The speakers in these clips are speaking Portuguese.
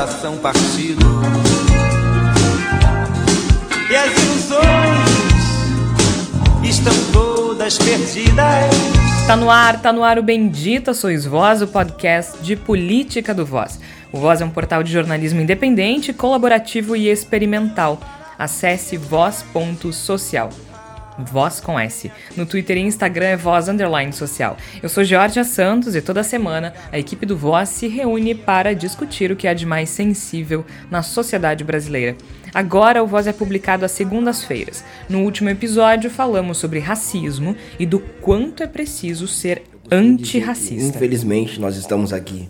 coração partido. E as ilusões estão todas perdidas. Tá no ar, tá no ar o Bendita Sois Voz, o podcast de política do Voz. O Voz é um portal de jornalismo independente, colaborativo e experimental. Acesse voz.social. Voz com S. No Twitter e Instagram é Voz Underline Social. Eu sou Georgia Santos e toda semana a equipe do Voz se reúne para discutir o que há de mais sensível na sociedade brasileira. Agora o Voz é publicado às segundas-feiras. No último episódio falamos sobre racismo e do quanto é preciso ser antirracista. Infelizmente nós estamos aqui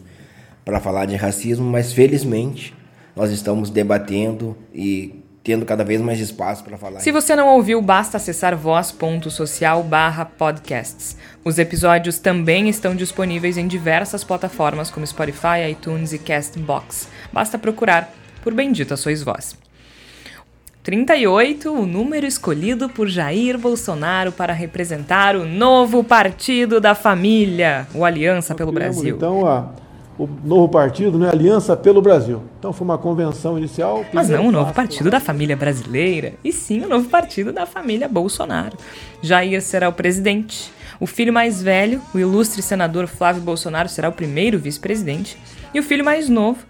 para falar de racismo, mas felizmente nós estamos debatendo e tendo cada vez mais espaço para falar. Se você não ouviu, basta acessar voz.social podcasts. Os episódios também estão disponíveis em diversas plataformas como Spotify, iTunes e Castbox. Basta procurar por Bendita Sois Voz. 38, o número escolhido por Jair Bolsonaro para representar o novo partido da família, o Aliança pelo Brasil. Então, a o novo partido, né, Aliança pelo Brasil. Então foi uma convenção inicial. Mas não o novo partido da família brasileira, e sim o novo partido da família Bolsonaro. Jair será o presidente. O filho mais velho, o ilustre senador Flávio Bolsonaro, será o primeiro vice-presidente. E o filho mais novo,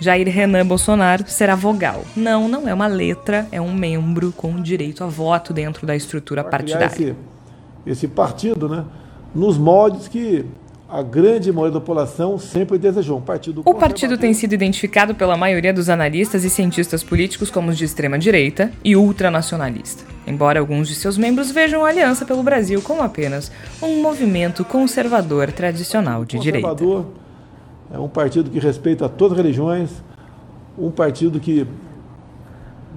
Jair Renan Bolsonaro, será vogal. Não, não é uma letra, é um membro com direito a voto dentro da estrutura partidária. Esse, esse partido, né, nos moldes que a grande maioria da população sempre desejou um partido O partido tem sido identificado pela maioria dos analistas e cientistas políticos como de extrema direita e ultranacionalista. Embora alguns de seus membros vejam a Aliança pelo Brasil como apenas um movimento conservador tradicional de direita. Conservador é um partido que respeita todas as religiões, um partido que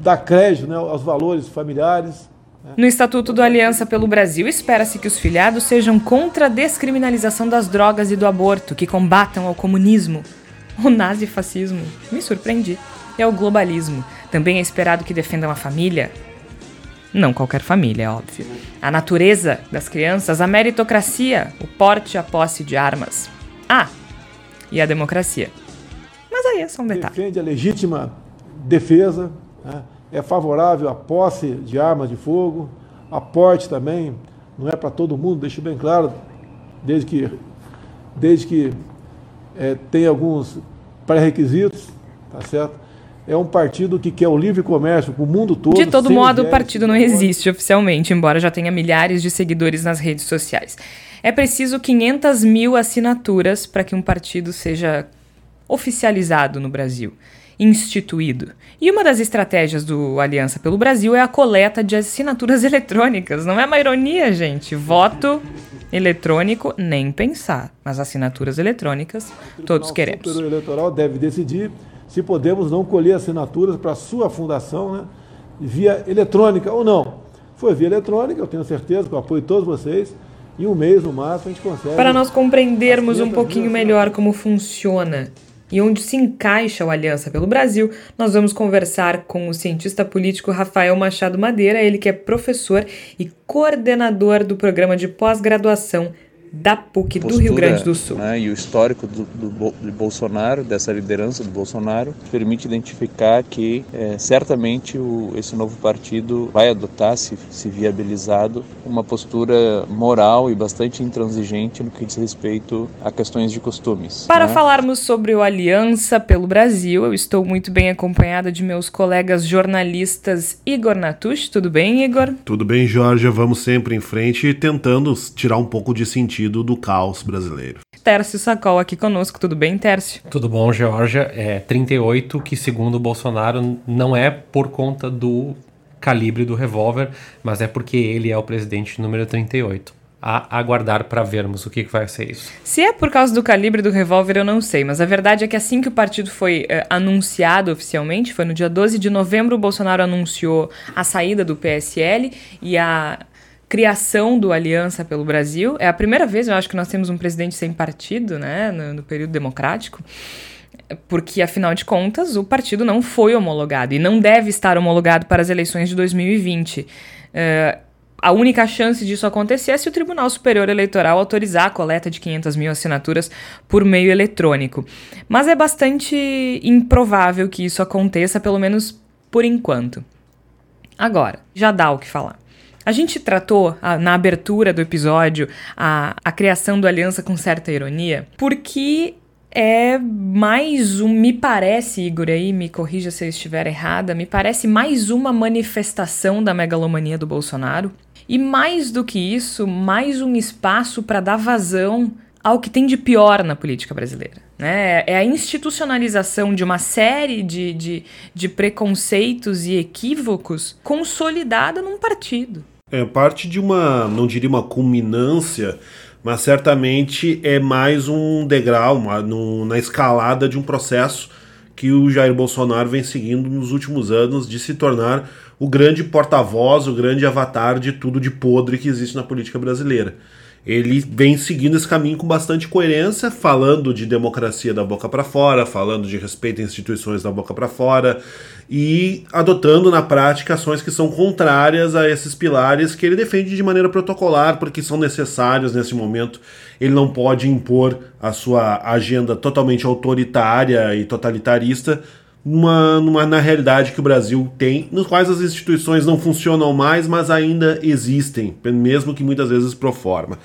dá crédito né, aos valores familiares, no Estatuto do Aliança pelo Brasil, espera-se que os filiados sejam contra a descriminalização das drogas e do aborto, que combatam ao comunismo, o nazifascismo, me surpreendi, e ao globalismo. Também é esperado que defendam a família, não qualquer família, é óbvio. A natureza das crianças, a meritocracia, o porte e a posse de armas. Ah, e a democracia. Mas aí é só um detalhe. Defende a legítima defesa, né? É favorável à posse de armas de fogo, a porte também, não é para todo mundo, deixo bem claro, desde que, desde que é, tem alguns pré-requisitos, tá certo? É um partido que quer o livre comércio para o mundo todo. De todo modo, o partido não existe oficialmente, embora já tenha milhares de seguidores nas redes sociais. É preciso 500 mil assinaturas para que um partido seja oficializado no Brasil instituído. E uma das estratégias do Aliança pelo Brasil é a coleta de assinaturas eletrônicas. Não é uma ironia, gente? Voto eletrônico, nem pensar. Mas assinaturas eletrônicas, todos queremos. O eleitoral deve decidir se podemos não colher assinaturas para sua fundação, né? Via eletrônica ou não. Foi via eletrônica, eu tenho certeza, com o apoio de todos vocês. Em um mês, no máximo, a gente consegue. Para nós compreendermos um pouquinho melhor como funciona e onde se encaixa o Aliança pelo Brasil, nós vamos conversar com o cientista político Rafael Machado Madeira, ele que é professor e coordenador do programa de pós-graduação da PUC Postura, do Rio Grande do Sul. Né, e o histórico do, do, do, Bolsonaro, dessa liderança do Bolsonaro, permite identificar que é, certamente o, esse novo partido vai adotar, se, se viabilizado, uma postura moral e bastante intransigente no que diz respeito a questões de costumes. Para né? falarmos sobre o Aliança pelo Brasil, eu estou muito bem acompanhada de meus colegas jornalistas Igor Natush. Tudo bem, Igor? Tudo bem, Jorge. Vamos sempre em frente tentando tirar um pouco de sentido sentido do caos brasileiro. Tércio Sacol aqui conosco, tudo bem, Tércio? Tudo bom, Georgia. É 38, que segundo o Bolsonaro não é por conta do calibre do revólver, mas é porque ele é o presidente número 38 a aguardar para vermos o que, vai ser isso. Se é por causa do calibre do revólver, eu não sei, mas a verdade é que assim que o partido foi uh, anunciado oficialmente, foi no dia 12 de novembro, o Bolsonaro anunciou a saída do PSL e a criação do Aliança pelo Brasil. É a primeira vez, eu acho, que nós temos um presidente sem partido, né, no, no período democrático porque afinal de contas o partido não foi homologado e não deve estar homologado para as eleições de 2020. Uh, a única chance disso acontecer é se o Tribunal Superior Eleitoral autorizar a coleta de 500 mil assinaturas por meio eletrônico. Mas é bastante improvável que isso aconteça, pelo menos por enquanto. Agora, já dá o que falar. A gente tratou a, na abertura do episódio a, a criação do Aliança com certa ironia, porque é mais um, me parece, Igor, aí me corrija se eu estiver errada, me parece mais uma manifestação da megalomania do Bolsonaro. E mais do que isso, mais um espaço para dar vazão ao que tem de pior na política brasileira. Né? É a institucionalização de uma série de, de, de preconceitos e equívocos consolidada num partido. É parte de uma, não diria uma culminância mas certamente é mais um degrau uma, no, na escalada de um processo que o Jair Bolsonaro vem seguindo nos últimos anos de se tornar o grande porta-voz, o grande avatar de tudo de podre que existe na política brasileira ele vem seguindo esse caminho com bastante coerência, falando de democracia da boca para fora, falando de respeito a instituições da boca para fora e adotando na prática ações que são contrárias a esses pilares que ele defende de maneira protocolar, porque são necessários nesse momento. Ele não pode impor a sua agenda totalmente autoritária e totalitarista numa, numa, na realidade que o Brasil tem, nos quais as instituições não funcionam mais, mas ainda existem, mesmo que muitas vezes pro forma.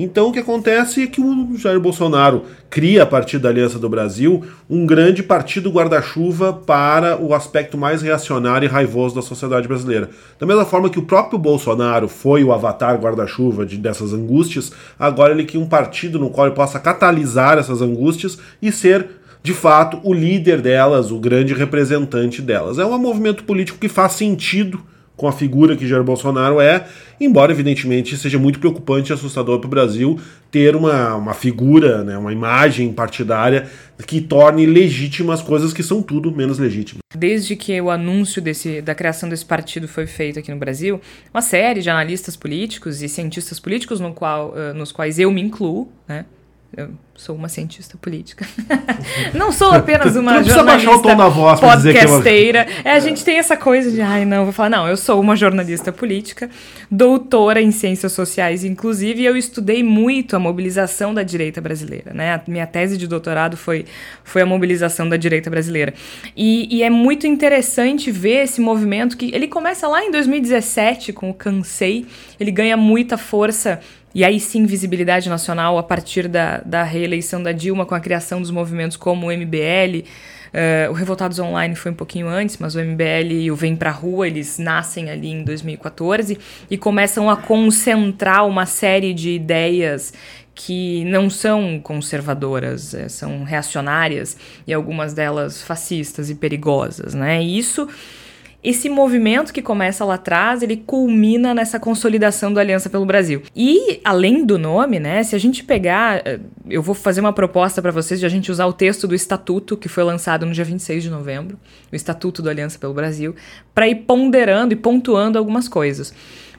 Então o que acontece é que o Jair Bolsonaro cria, a partir da Aliança do Brasil, um grande partido guarda-chuva para o aspecto mais reacionário e raivoso da sociedade brasileira. Da mesma forma que o próprio Bolsonaro foi o avatar guarda-chuva de, dessas angústias, agora ele cria um partido no qual ele possa catalisar essas angústias e ser de fato, o líder delas, o grande representante delas. É um movimento político que faz sentido com a figura que Jair Bolsonaro é, embora evidentemente seja muito preocupante e assustador para o Brasil ter uma, uma figura, né, uma imagem partidária que torne legítimas coisas que são tudo menos legítimas. Desde que o anúncio desse, da criação desse partido foi feito aqui no Brasil, uma série de analistas políticos e cientistas políticos, no qual, uh, nos quais eu me incluo, né, eu sou uma cientista política. não sou apenas uma não jornalista baixar o tom da voz podcasteira. Dizer que é, uma... é, a gente tem essa coisa de, ai, não, vou falar, não, eu sou uma jornalista política, doutora em ciências sociais, inclusive, e eu estudei muito a mobilização da direita brasileira, né? A minha tese de doutorado foi, foi a mobilização da direita brasileira. E, e é muito interessante ver esse movimento que ele começa lá em 2017 com o Cansei, ele ganha muita força e aí sim visibilidade nacional a partir da, da reeleição da Dilma com a criação dos movimentos como o MBL. Uh, eh, o Revoltados Online foi um pouquinho antes, mas o MBL e o Vem Pra Rua, eles nascem ali em 2014 e começam a concentrar uma série de ideias que não são conservadoras, eh, são reacionárias e algumas delas fascistas e perigosas, né? E isso esse movimento que começa lá atrás, ele culmina nessa consolidação da Aliança pelo Brasil. E, além do nome, né, se a gente pegar, eh, eu vou fazer uma proposta para vocês de a gente usar o texto do Estatuto, que foi lançado no dia 26 de novembro, o Estatuto da Aliança pelo Brasil, para ir ponderando e pontuando algumas coisas.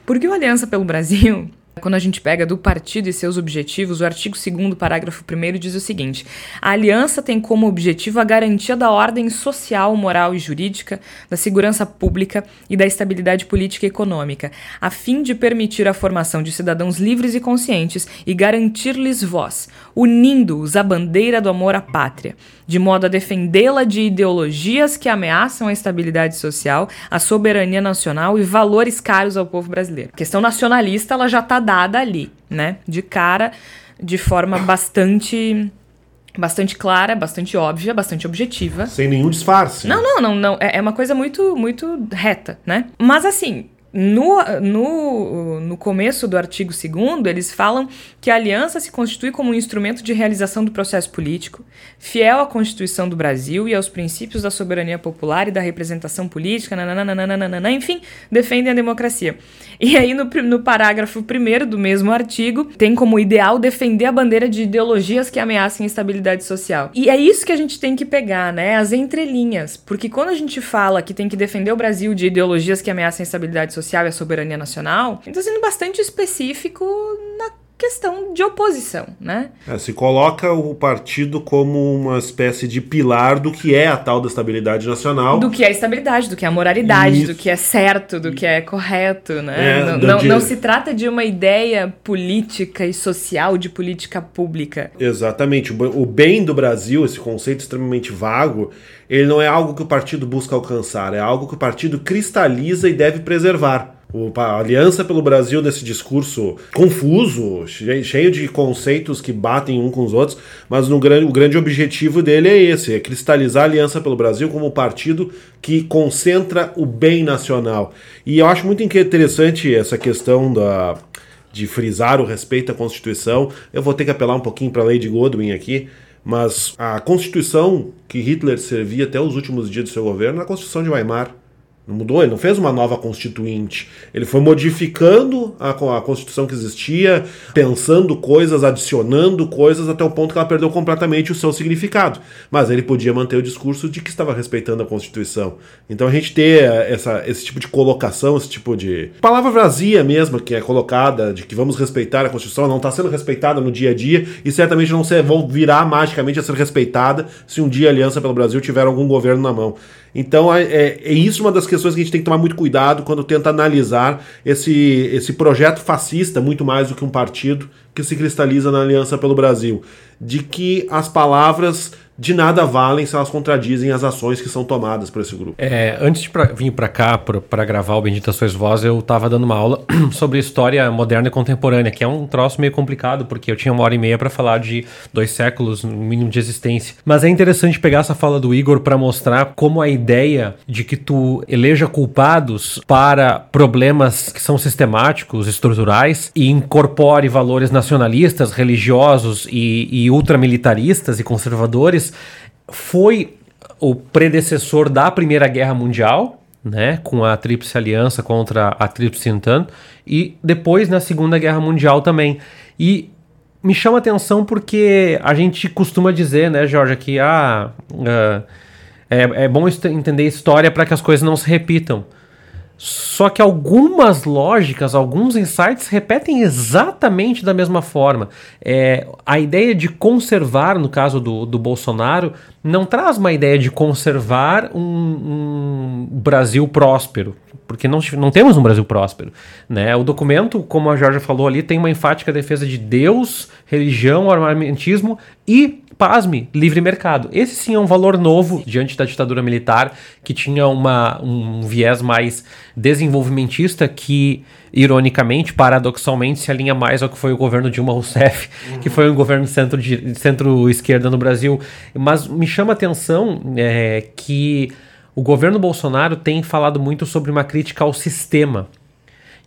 Porque o Aliança pelo Brasil, quando a gente pega do partido e seus objetivos, o artigo 2 parágrafo 1 diz o seguinte: a aliança tem como objetivo a garantia da ordem social, moral e jurídica, da segurança pública e da estabilidade política e econômica, a fim de permitir a formação de cidadãos livres e conscientes e garantir-lhes voz, unindo-os à bandeira do amor à pátria, de modo a defendê-la de ideologias que ameaçam a estabilidade social, a soberania nacional e valores caros ao povo brasileiro. A questão nacionalista ela já está dada ali, né? De cara, de forma bastante bastante clara, bastante óbvia, bastante objetiva. Sem nenhum disfarce. Não, não, não, não. É, é uma coisa muito, muito reta, né? Mas assim, no, no, no começo do artigo 2, eles falam que a aliança se constitui como um instrumento de realização do processo político, fiel à Constituição do Brasil e aos princípios da soberania popular e da representação política, nananana, enfim, defendem a democracia. E aí, no, no parágrafo 1 do mesmo artigo, tem como ideal defender a bandeira de ideologias que ameacem a estabilidade social. E é isso que a gente tem que pegar, né? As entrelinhas. Porque quando a gente fala que tem que defender o Brasil de ideologias que ameacem a estabilidade social, social e a soberania nacional, está sendo bastante específico na questão de oposição, né? É, se coloca o partido como uma espécie de pilar do que é a tal da estabilidade nacional. Do que é estabilidade, do que é a moralidade, Isso. do que é certo, do que é correto, né? É, não, não, de- não se trata de uma ideia política e social, de política pública. Exatamente. O bem do Brasil, esse conceito extremamente vago, ele não é algo que o partido busca alcançar, é algo que o partido cristaliza e deve preservar. O- A Aliança pelo Brasil, nesse discurso confuso, che- cheio de conceitos que batem um com os outros, mas no grande, o grande objetivo dele é esse: é cristalizar a Aliança pelo Brasil como um partido que concentra o bem nacional. E eu acho muito interessante essa questão da, de frisar o respeito à Constituição. Eu vou ter que apelar um pouquinho para a lei de Godwin aqui, mas a Constituição que Hitler servia até os últimos dias do seu governo é a Constituição de Weimar. Não mudou, ele não fez uma nova constituinte. Ele foi modificando a, a Constituição que existia, pensando coisas, adicionando coisas, até o ponto que ela perdeu completamente o seu significado. Mas ele podia manter o discurso de que estava respeitando a Constituição. Então a gente ter eh, essa, esse tipo de colocação, esse tipo de palavra vazia mesmo que é colocada, de que vamos respeitar a Constituição, não está sendo respeitada no dia a dia e certamente não se, vão virar magicamente a ser respeitada se um dia a Aliança pelo Brasil tiver algum governo na mão. Então é, é, é isso uma das questões que a gente tem que tomar muito cuidado quando tenta analisar esse, esse projeto fascista, muito mais do que um partido, que se cristaliza na Aliança pelo Brasil. De que as palavras de nada valem se elas contradizem as ações que são tomadas por esse grupo. É, antes de pra- vir para cá para gravar o Bendita Sois Vós, eu tava dando uma aula sobre história moderna e contemporânea, que é um troço meio complicado, porque eu tinha uma hora e meia para falar de dois séculos, no mínimo de existência. Mas é interessante pegar essa fala do Igor para mostrar como a ideia de que tu eleja culpados para problemas que são sistemáticos, estruturais, e incorpore valores nacionalistas, religiosos e, e ultramilitaristas e conservadores, foi o predecessor da Primeira Guerra Mundial, né, com a Tríplice Aliança contra a Tríplice Entente, e depois na Segunda Guerra Mundial também. E me chama atenção porque a gente costuma dizer, né, Jorge, que ah, ah, é, é bom entender história para que as coisas não se repitam. Só que algumas lógicas, alguns insights repetem exatamente da mesma forma. É, a ideia de conservar, no caso do, do Bolsonaro, não traz uma ideia de conservar um, um Brasil próspero, porque não, não temos um Brasil próspero. Né? O documento, como a Jorge falou ali, tem uma enfática defesa de Deus, religião, armamentismo e, pasme, livre mercado. Esse sim é um valor novo diante da ditadura militar, que tinha uma, um viés mais desenvolvimentista que, ironicamente, paradoxalmente, se alinha mais ao que foi o governo Dilma Rousseff, que foi um governo centro centro-esquerda no Brasil. Mas me chama a atenção é, que o governo Bolsonaro tem falado muito sobre uma crítica ao sistema.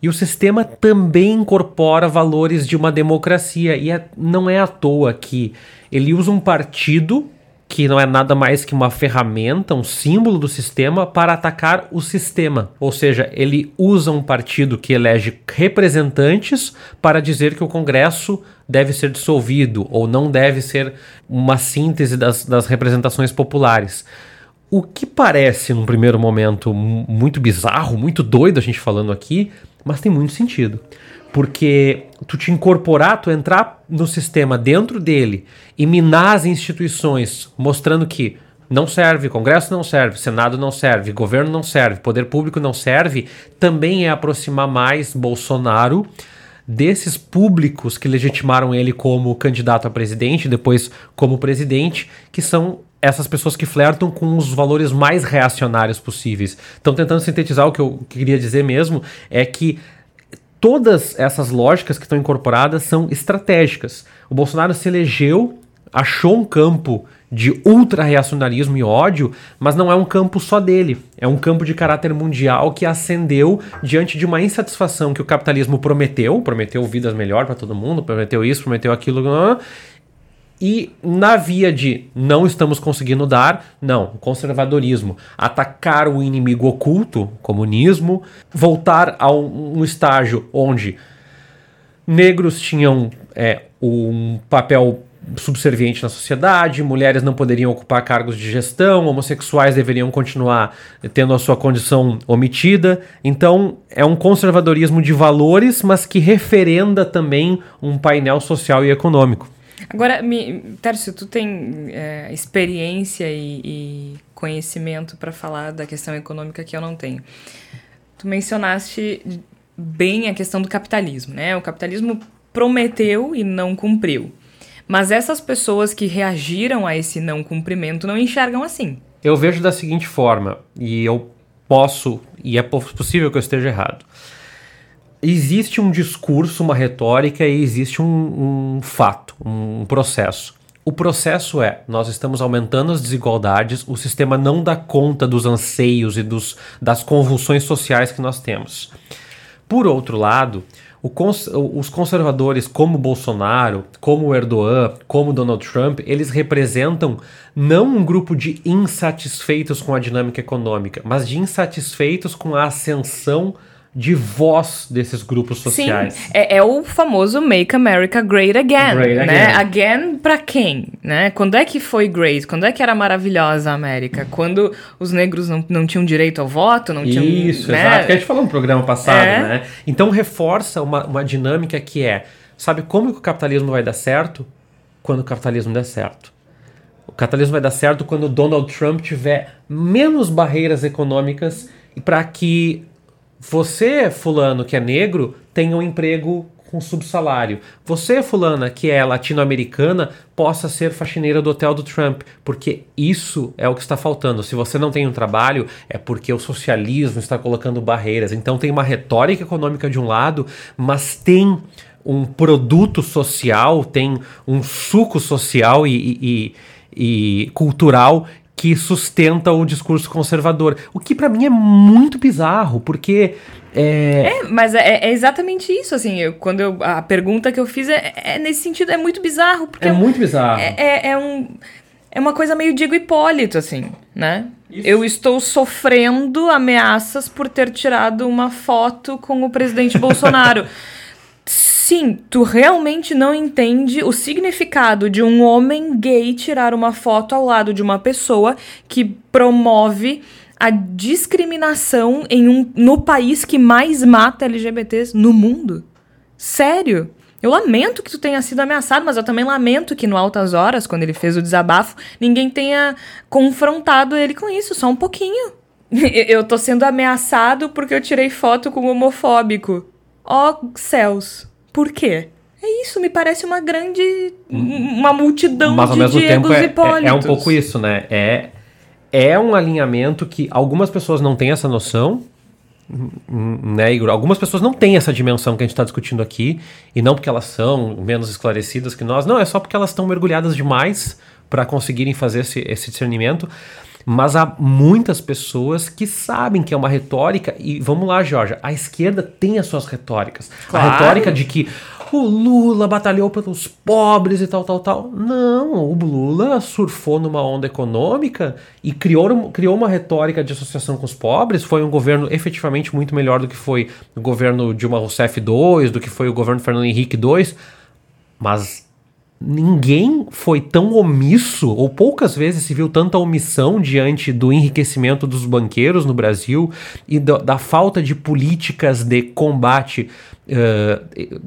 E o sistema também incorpora valores de uma democracia. E é- não é à toa que ele usa um partido que não é nada mais que uma ferramenta, um símbolo do sistema para atacar o sistema. Ou seja, ele usa um partido que elege representantes para dizer que o Congresso deve ser dissolvido ou não deve ser uma síntese das, das representações populares. O que parece, num primeiro momento, mu- muito bizarro, muito doido a gente falando aqui, mas tem muito sentido. Porque tu te incorporar, tu entrar no sistema dentro dele e minar as instituições, mostrando que não serve, Congresso não serve, Senado não serve, governo não serve, poder público não serve, também é aproximar mais Bolsonaro desses públicos que legitimaram ele como candidato a presidente, depois como presidente, que são essas pessoas que flertam com os valores mais reacionários possíveis. Então, tentando sintetizar o que eu queria dizer mesmo, é que todas essas lógicas que estão incorporadas são estratégicas. O Bolsonaro se elegeu, achou um campo de ultra-reacionarismo e ódio, mas não é um campo só dele. É um campo de caráter mundial que ascendeu diante de uma insatisfação que o capitalismo prometeu, prometeu vidas melhor para todo mundo, prometeu isso, prometeu aquilo, e na via de não estamos conseguindo dar, não, conservadorismo, atacar o inimigo oculto, comunismo, voltar a um, estágio onde negros tinham é, um papel subserviente na sociedade, mulheres não poderiam ocupar cargos de gestão, homossexuais deveriam continuar tendo a sua condição omitida. Então, é um conservadorismo de valores, mas que referenda também um painel social e econômico. Agora, me, Tércio, tu tem é, experiência e, e conhecimento para falar da questão econômica que eu não tenho. Tu mencionaste bem a questão do capitalismo, né? O capitalismo prometeu e não cumpriu. Mas essas pessoas que reagiram a esse não cumprimento não enxergam assim. Eu vejo da seguinte forma, e eu posso, e é possível que eu esteja errado. Existe um discurso, uma retórica e existe um, um fato, um processo. O processo é: nós estamos aumentando as desigualdades, o sistema não dá conta dos anseios e dos, das convulsões sociais que nós temos. Por outro lado, cons os conservadores, como Bolsonaro, como Erdogan, como Donald Trump, eles representam não um grupo de insatisfeitos com a dinâmica econômica, mas de insatisfeitos com a ascensão de voz desses grupos sociais. Sim, é, é, o famoso Make America Great Again, great né? Again, again para quem, né? Quando é que foi great? Quando é que era maravilhosa a América? Quando os negros não, não tinham direito ao voto, não tinham... Isso, né? exato, que a gente falou no programa passado, é. né? Então reforça uma, uma dinâmica que é, sabe como que o capitalismo vai dar certo? Quando o capitalismo der certo. O capitalismo vai dar certo quando Donald Trump tiver menos barreiras econômicas para que você, fulano, que é negro, tenha um emprego com subsalário. Você, fulana, que é latino-americana, possa ser faxineira do hotel do Trump, porque isso é o que está faltando. Se você não tem um trabalho, é porque o socialismo está colocando barreiras. Então tem uma retórica econômica de um lado, mas tem um produto social, tem um suco social e, e, e cultural que sustenta o discurso conservador. O que para mim é muito bizarro, porque. É, é mas é, é, exatamente isso, assim. Eu, quando eu, a pergunta que eu fiz é, é nesse sentido, é muito bizarro. Porque é, muito bizarro. É, é, é, um. É uma coisa meio Diego Hipólito, assim, né? Isso. Eu estou sofrendo ameaças por ter tirado uma foto com o presidente Bolsonaro. Sim, tu realmente não entende o significado de um homem gay tirar uma foto ao lado de uma pessoa que promove a discriminação em um, no país que mais mata LGBTs no mundo? Sério? Eu lamento que tu tenha sido ameaçado, mas eu também lamento que no Altas Horas, quando ele fez o desabafo, ninguém tenha confrontado ele com isso, só um pouquinho. Eu tô sendo ameaçado porque eu tirei foto com um homofóbico. Ó oh, céus. Por quê? É isso, me parece uma grande. uma multidão Mas, ao de mesmo Diegos tempo, é, é, é, um pouco isso, né? É, é um alinhamento que algumas pessoas não têm essa noção, né, Igor? Algumas pessoas não têm essa dimensão que a gente está discutindo aqui, e não porque elas são menos esclarecidas que nós, não, é só porque elas estão mergulhadas demais para conseguirem fazer esse, esse discernimento. Mas há muitas pessoas que sabem que é uma retórica, e vamos lá, Jorge, a esquerda tem as suas retóricas. Claro. A retórica de que o Lula batalhou pelos pobres e tal, tal, tal. Não, o Lula surfou numa onda econômica e criou, criou uma retórica de associação com os pobres. Foi um governo efetivamente muito melhor do que foi o governo Dilma Rousseff II, do que foi o governo Fernando Henrique II. Mas ninguém foi tão omisso, ou poucas vezes se viu tanta omissão diante do enriquecimento dos banqueiros no Brasil e da, da falta de políticas de combate uh,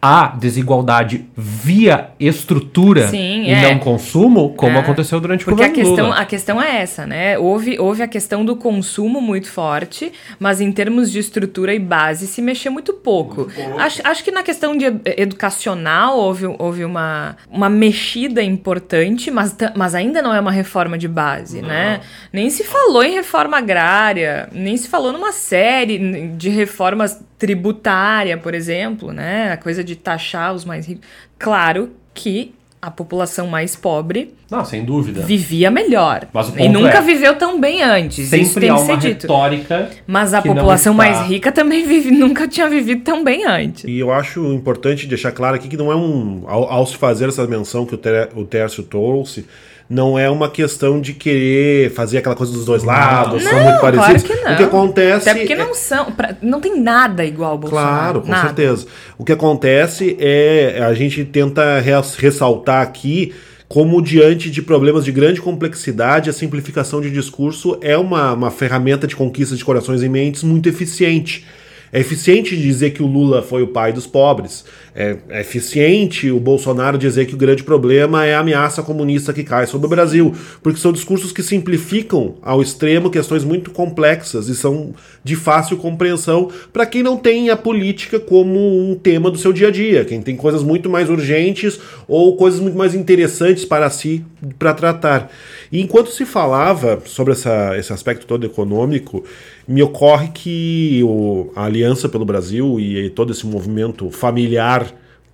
a desigualdade via estrutura Sim, e é. não consumo, como é. aconteceu durante Porque o governo a questão, Lula. a questão é essa, né? Houve, houve a questão do consumo muito forte, mas em termos de estrutura e base se mexeu muito pouco. Muito pouco. Acho, acho que na questão de educacional houve, houve uma, uma mexida importante, mas, mas ainda não é uma reforma de base, não. né? Nem se falou em reforma agrária, nem se falou numa série de reformas tributária, por exemplo, né? A coisa de taxar os mais ricos. Claro que a população mais pobre Não, sem dúvida. vivia melhor. Mas o e nunca é, viveu tão bem antes. isso Sempre tem há que uma ser dito. retórica. Mas a que não população está- mais rica também vive, nunca tinha vivido tão bem antes. E eu acho importante deixar claro aqui que não é um. Ao, ao se fazer essa menção que o, Ter, o Tércio trouxe, não é uma questão de querer fazer aquela coisa dos dois lados, são muito claro parecidos. que não. O que acontece. Até porque é- não são. pra- não tem nada igual ao Bolsonaro. Claro, com nada. certeza. O que acontece é a gente tenta res- ressaltar aqui como diante de problemas de grande complexidade, a simplificação de discurso é uma, uma ferramenta de conquista de corações e mentes muito eficiente. É eficiente dizer que o Lula foi o pai dos pobres. É, é eficiente o Bolsonaro dizer que o grande problema é a ameaça comunista que cai sobre o Brasil. Porque são discursos que simplificam ao extremo questões muito complexas e são de fácil compreensão para quem não tem a política como um tema do seu dia a dia. Quem tem coisas muito mais urgentes ou coisas muito mais interessantes para si para tratar. E enquanto se falava sobre essa, esse aspecto todo econômico, me ocorre que o, a Aliança pelo Brasil e todo esse movimento familiar,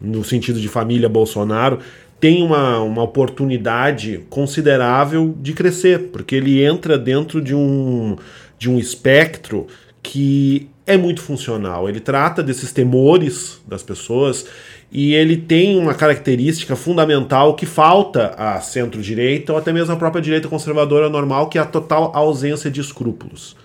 no sentido de família Bolsonaro, tem uma, uma oportunidade considerável de crescer, porque ele entra dentro de um, de um espectro que é muito funcional. Ele trata desses temores das pessoas e ele tem uma característica fundamental que falta à centro-direita ou até mesmo à própria direita conservadora normal, que é a total ausência de escrúpulos.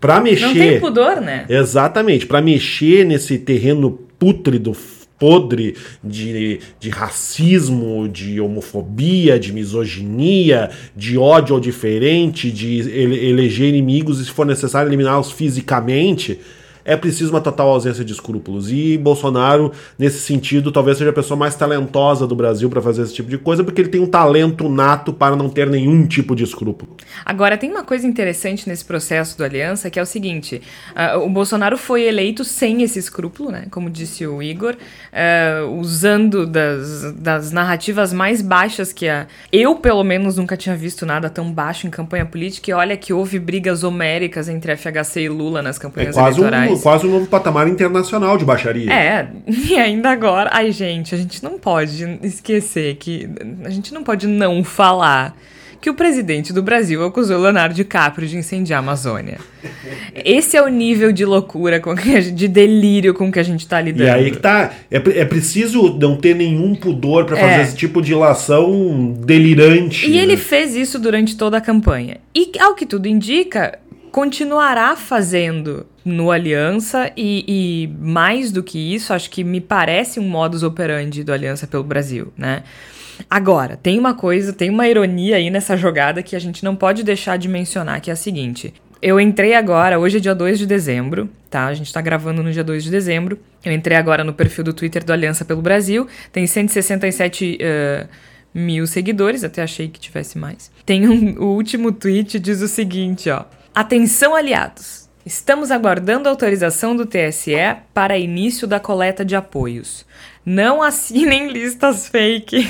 Para mexer. Não tem pudor, né? Exatamente, para mexer nesse terreno pútrido, podre de, de racismo, de homofobia, de misoginia, de ódio ao diferente, de ele- eleger inimigos e, se for necessário, eliminá-los fisicamente. É preciso uma total ausência de escrúpulos. E Bolsonaro, nesse sentido, talvez seja a pessoa mais talentosa do Brasil para fazer esse tipo de coisa, porque ele tem um talento nato para não ter nenhum tipo de escrúpulo. Agora, tem uma coisa interessante nesse processo do Aliança, que é o seguinte: ah, o Bolsonaro foi eleito sem esse escrúpulo, né? Como disse o Igor, ah, usando das, das narrativas mais baixas que a. Eu, pelo menos, nunca tinha visto nada tão baixo em campanha política. E olha que houve brigas homéricas entre FHC e Lula nas É campanhas quase eleitorais. um, quase um novo patamar internacional de baixaria. É, e ainda agora. Ai, gente, a gente não pode esquecer que. A gente não pode não falar que o presidente do Brasil acusou Leonardo DiCaprio de incendiar a Amazônia. Esse é o nível de loucura, com que a gente- de delírio com que a gente tá lidando. E aí que tá. É, é preciso não ter nenhum pudor pra fazer É. esse tipo de ilação delirante. E né? ele fez isso durante toda a campanha. E, ao que tudo indica, continuará fazendo no Aliança e, e mais do que isso, acho que me parece um modus operandi do Aliança pelo Brasil, né? Agora, tem uma coisa, tem uma ironia aí nessa jogada que a gente não pode deixar de mencionar, que é a seguinte. Eu entrei agora, hoje é dia 2 de dezembro, tá? A gente tá gravando no dia 2 de dezembro. Eu entrei agora no perfil do Twitter do Aliança pelo Brasil, tem 167 eh, mil seguidores, até achei que tivesse mais. Tem um, o último tweet diz o seguinte, ó. Atenção, aliados. Estamos aguardando autorização do TSE para início da coleta de apoios. Não assinem listas fake.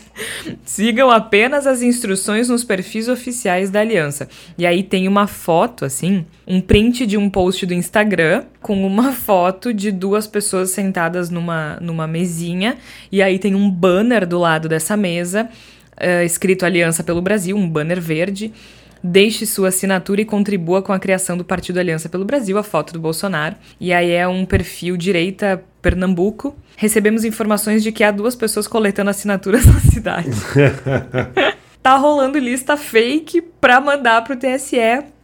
Sigam apenas as instruções nos perfis oficiais da aliança. E aí tem uma foto, assim, um print de um post do Instagram com uma foto de duas pessoas sentadas numa, numa mesinha. E aí tem um banner do lado dessa mesa, eh, escrito Aliança pelo Brasil, um banner verde. Deixe sua assinatura e contribua com a criação do Partido Aliança pelo Brasil, a foto do Bolsonaro. E aí é um perfil direita Pernambuco. Recebemos informações de que há duas pessoas coletando assinaturas na cidade. tá rolando lista fake pra mandar pro TSE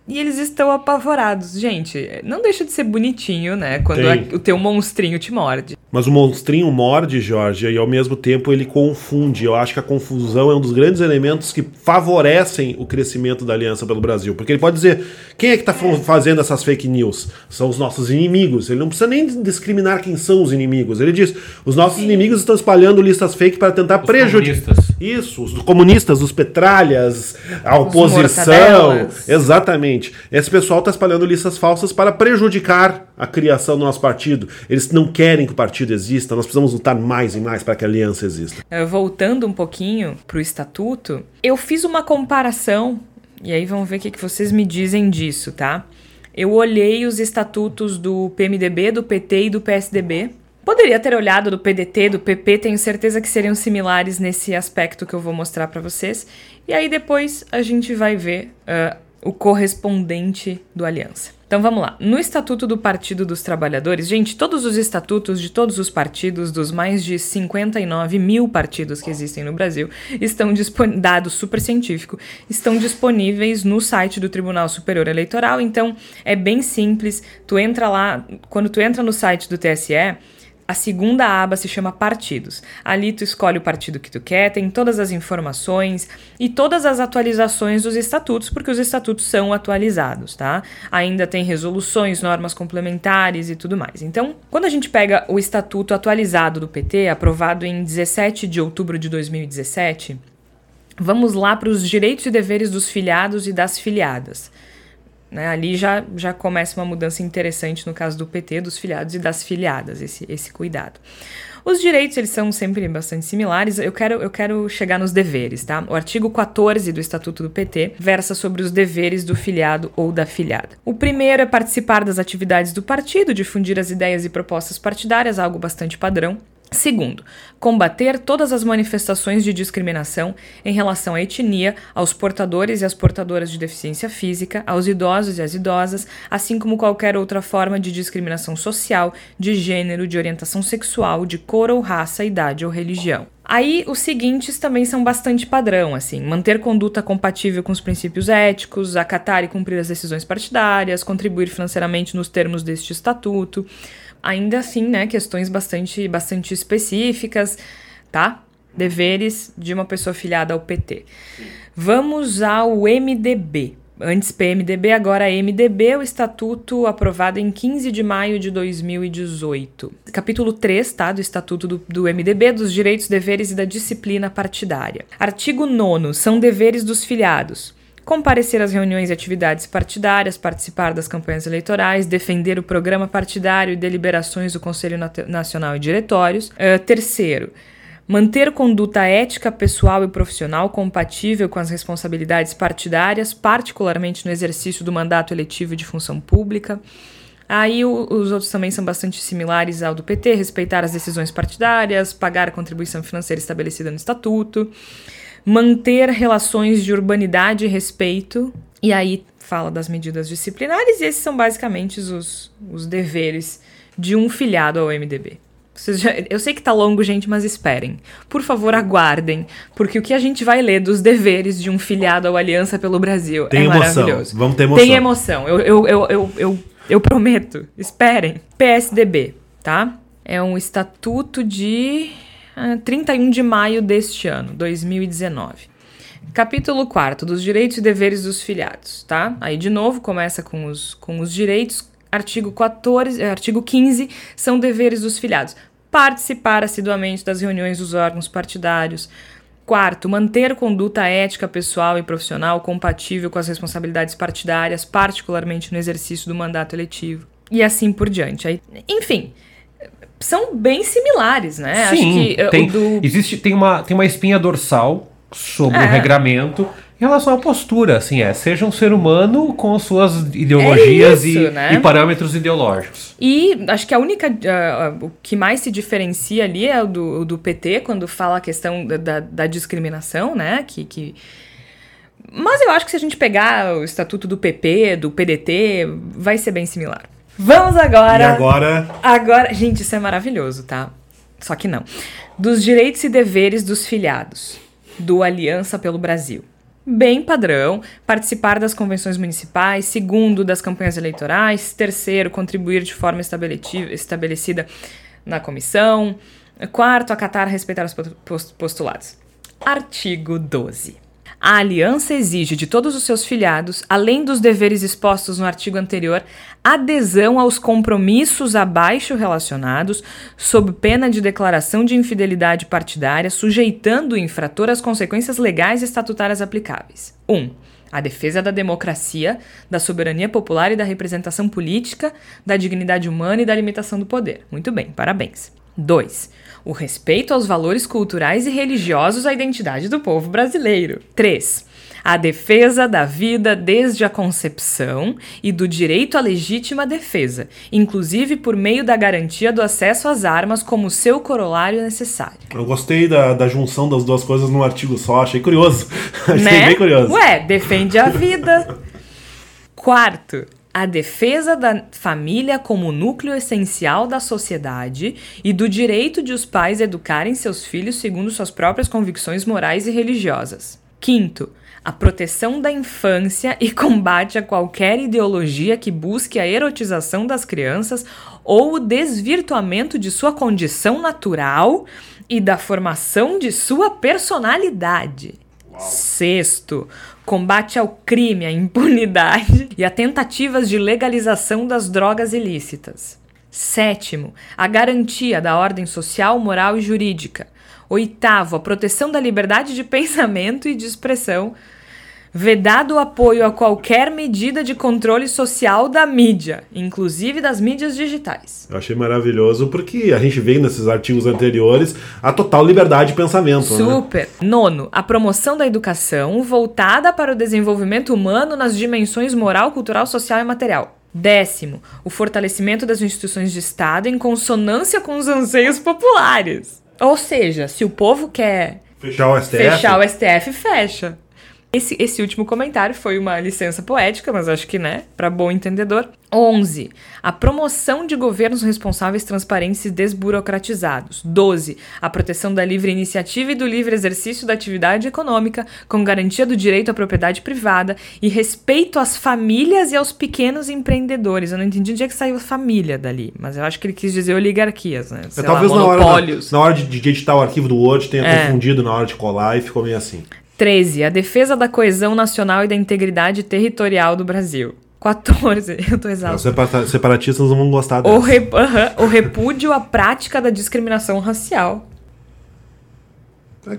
e eles estão apavorados. Gente, não deixa de ser bonitinho, né? Quando a- o teu monstrinho te morde. Mas o monstrinho morde, Jorge, e ao mesmo tempo ele confunde. Eu acho que a confusão é um dos grandes elementos que favorecem o crescimento da Aliança pelo Brasil. Porque ele pode dizer: quem é que está fazendo essas fake news? São os nossos inimigos. Ele não precisa nem discriminar quem são os inimigos. Ele diz: os nossos inimigos estão espalhando listas fake para tentar prejudicar. comunistas. Isso, os comunistas, os petralhas, a oposição. mortadelas. Exatamente. Esse pessoal está espalhando listas falsas para prejudicar a criação do nosso partido. Eles não querem que o partido exista, nós precisamos lutar mais e mais para que a aliança exista. Eh, Voltando um pouquinho pro estatuto, eu fiz uma comparação, e aí vamos ver o que, que vocês me dizem disso, tá? Eu olhei os estatutos do PMDB, do PT e do PSDB Poderia ter olhado do PDT, do PP, tenho certeza que seriam similares nesse aspecto que eu vou mostrar para vocês. E aí depois a gente vai ver o correspondente do Aliança. Então vamos lá. No Estatuto do Partido dos Trabalhadores, gente, todos os estatutos de todos os partidos, dos mais de 59 mil partidos que existem no Brasil, estão dados super científico, estão disponíveis no site do Tribunal Superior Eleitoral. Então é bem simples. Tu entra lá, quando tu entra no site do TSE, a segunda aba se chama Partidos. Ali tu escolhe o partido que tu quer, tem todas as informações e todas as atualizações dos estatutos, porque os estatutos são atualizados, tá? Ainda tem resoluções, normas complementares e tudo mais. Então, quando a gente pega o estatuto atualizado do PT, aprovado em 17 de outubro de 2017, vamos lá para os direitos e deveres dos filiados e das filiadas. Né? Ali já, já começa uma mudança interessante no caso do PT, dos filiados e das filiadas, esse, esse cuidado. Os direitos, eles são sempre bastante similares. Eu quero, eu quero chegar nos deveres, tá? O artigo 14 do Estatuto do PT versa sobre os deveres do filiado ou da filiada. O primeiro é participar das atividades do partido, difundir as ideias e propostas partidárias, algo bastante padrão. Segundo, combater todas as manifestações de discriminação em relação à etnia, aos portadores e às portadoras de deficiência física, aos idosos e às idosas, assim como qualquer outra forma de discriminação social, de gênero, de orientação sexual, de cor ou raça, idade ou religião. Aí os seguintes também são bastante padrão, assim, manter conduta compatível com os princípios éticos, acatar e cumprir as decisões partidárias, contribuir financeiramente nos termos deste estatuto, ainda assim, né, questões bastante, bastante específicas, tá? Deveres de uma pessoa filiada ao PT. Vamos ao MDB. Antes PMDB, agora MDB, o estatuto aprovado em 15 de maio de 2018. Capítulo 3, tá, do estatuto do, do MDB, dos direitos, deveres e da disciplina partidária. Artigo 9 são deveres dos filiados comparecer às reuniões e atividades partidárias, participar das campanhas eleitorais, defender o programa partidário e deliberações do Conselho Nacional e diretórios. Uh, terceiro, manter conduta ética pessoal e profissional compatível com as responsabilidades partidárias, particularmente no exercício do mandato eletivo de função pública. Aí os outros também são bastante similares ao do PT, respeitar as decisões partidárias, pagar a contribuição financeira estabelecida no estatuto manter relações de urbanidade e respeito. E aí fala das medidas disciplinares, e esses são basicamente os, os deveres de um filiado ao MDB. Já, eu sei que tá longo, gente, mas esperem. Por favor, aguardem, porque o que a gente vai ler dos deveres de um filiado ao Aliança pelo Brasil Tem é emoção. maravilhoso. Vamos ter emoção. Tem emoção, eu, eu, eu, eu, eu, eu prometo. Esperem. PSDB, tá? É um estatuto de 31 de maio deste ano, 2019. Capítulo 4 dos direitos e deveres dos filiados, tá? Aí de novo começa com os, com os direitos. Artigo 14, eh, artigo 15 são deveres dos filiados. Participar assiduamente das reuniões dos órgãos partidários. Quarto, manter conduta ética pessoal e profissional compatível com as responsabilidades partidárias, particularmente no exercício do mandato eletivo. E assim por diante. Aí, enfim, são bem similares, né? Sim, Acho que uh, tem, do... existe, tem, uma, tem uma espinha dorsal sobre É. o regramento em relação à postura, assim, é, seja um ser humano com suas ideologias É isso, e, né? e parâmetros ideológicos. E acho que a única. uh, uh, o que mais se diferencia ali é o do, o do PT, quando fala a questão da, da, da discriminação, né? Que, que... Mas eu acho que se a gente pegar o estatuto do PP, do PDT, vai ser bem similar. Vamos agora. E agora, Agora, gente, isso é maravilhoso, tá? Só que não. Dos direitos e deveres dos filiados do Aliança pelo Brasil. Bem padrão, participar das convenções municipais, segundo, das campanhas eleitorais, terceiro, contribuir de forma estabelecida na comissão, quarto, acatar, respeitar os post- postulados. Artigo 12. A aliança exige de todos os seus filiados, além dos deveres expostos no artigo anterior, adesão aos compromissos abaixo relacionados, sob pena de declaração de infidelidade partidária, sujeitando o infrator às consequências legais e estatutárias aplicáveis. 1. Um, a defesa da democracia, da soberania popular e da representação política, da dignidade humana e da limitação do poder. Muito bem, parabéns. 2. O respeito aos valores culturais e religiosos à identidade do povo brasileiro. 3. A defesa da vida desde a concepção e do direito à legítima defesa, inclusive por meio da garantia do acesso às armas como seu corolário necessário. Eu gostei da, da junção das duas coisas num artigo só, achei curioso. achei né? bem curioso. Ué, defende a vida. Quarto, a defesa da família como núcleo essencial da sociedade e do direito de os pais educarem seus filhos segundo suas próprias convicções morais e religiosas. Quinto, a proteção da infância e combate a qualquer ideologia que busque a erotização das crianças ou o desvirtuamento de sua condição natural e da formação de sua personalidade. Sexto, combate ao crime, à impunidade e a tentativas de legalização das drogas ilícitas. Sétimo, a garantia da ordem social, moral e jurídica. Oitavo, a proteção da liberdade de pensamento e de expressão vedado o apoio a qualquer medida de controle social da mídia, inclusive das mídias digitais. Eu achei maravilhoso porque a gente vê nesses artigos anteriores a total liberdade de pensamento. né? Super. Nono, a promoção da educação voltada para o desenvolvimento humano nas dimensões moral, cultural, social e material. Décimo, o fortalecimento das instituições de Estado em consonância com os anseios populares. Ou seja, se o povo quer Fechar o STF. fechar o STF, fecha. Esse, esse último comentário foi uma licença poética, mas acho que, né, para bom entendedor. 11. A promoção de governos responsáveis, transparentes e desburocratizados. 12. A proteção da livre iniciativa e do livre exercício da atividade econômica, com garantia do direito à propriedade privada e respeito às famílias e aos pequenos empreendedores. Eu não entendi onde é que saiu família dali, mas eu acho que ele quis dizer oligarquias, né? É, Sei talvez lá, na hora, na, na hora de, de editar o arquivo do Word tenha É. confundido na hora de colar e ficou meio assim. 13. A defesa da coesão nacional e da integridade territorial do Brasil. 14. Eu tô Os exausta. separa- separatistas não vão gostar O, dessa. re- aham, o repúdio à prática da discriminação racial.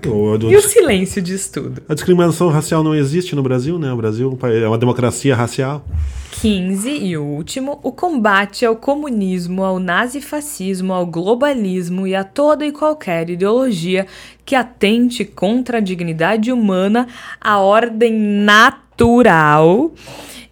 O- o- E o silêncio diz tudo. A discriminação racial não existe no Brasil, né? O Brasil é é uma democracia racial. 15. E o último, o combate ao comunismo, ao nazifascismo, ao globalismo e a toda e qualquer ideologia que atente contra a dignidade humana, a ordem natural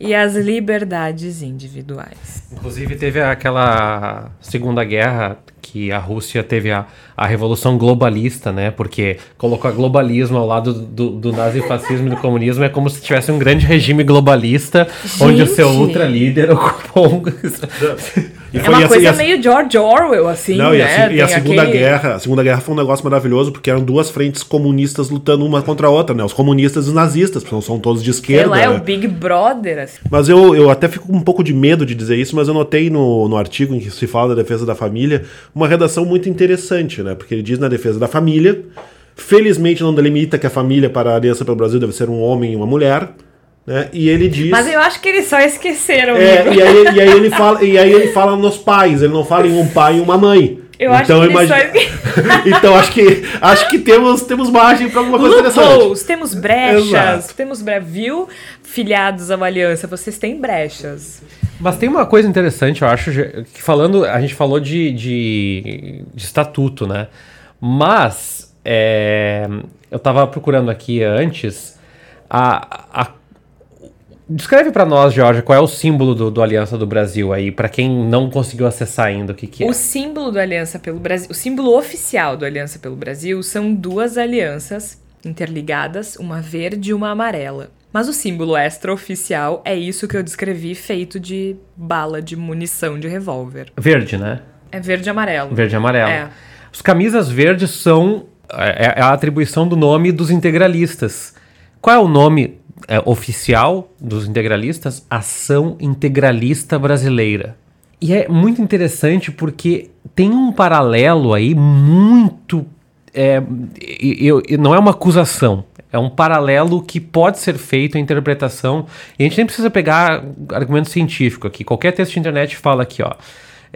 e as liberdades individuais. Inclusive teve aquela Segunda Guerra que a Rússia teve a, a Revolução Globalista, né? Porque colocou a globalismo ao lado do, do nazifascismo e do comunismo. É como se tivesse um grande regime globalista, onde o seu Gente! ultralíder ocupou um... E É uma e a- coisa e a- meio George Orwell, assim, Não, e né? a, se- e a Segunda aquele- Guerra, a Segunda Guerra foi um negócio maravilhoso porque eram duas frentes comunistas lutando uma contra a outra, né? Os comunistas e os nazistas, porque não são todos de esquerda. lá, é né? o Big Brother, assim. Mas eu, eu até fico com um pouco de medo de dizer isso, mas eu notei no, no artigo em que se fala da defesa da família uma redação muito interessante, né? Porque ele diz na defesa da família, felizmente não delimita que a família para a Aliança pelo Brasil deve ser um homem e uma mulher, né? E ele diz. Mas eu acho que eles só esqueceram. É, e aí, e aí ele fala, e aí ele fala nos pais, ele não fala em um pai e uma mãe. Eu acho que ele imagi- então acho que acho que temos temos margem para alguma coisa interessante. Temos brechas, Exato. temos bre... Viu, filiados à aliança, vocês têm brechas. Mas tem uma coisa interessante, eu acho, que falando, a gente falou de, de, de estatuto, né? Mas é, eu tava procurando aqui antes a. a- descreve pra nós, Jorge, qual é o símbolo do, do Aliança do Brasil aí, pra quem não conseguiu acessar ainda o que, que é. O símbolo do Aliança pelo Brasil, o símbolo oficial do Aliança pelo Brasil são duas alianças interligadas, uma verde e uma amarela. Mas o símbolo extraoficial é isso que eu descrevi, feito de bala de munição de revólver. Verde, né? É verde e amarelo. Verde e amarelo. É. Os camisas verdes são é, é a atribuição do nome dos integralistas. Qual é o nome é, oficial dos integralistas? Ação Integralista Brasileira. E é muito interessante porque tem um paralelo aí muito. é, e- e- e não é uma acusação. É um paralelo que pode ser feito a interpretação. E a gente nem precisa pegar argumento científico aqui. Qualquer texto de internet fala aqui, ó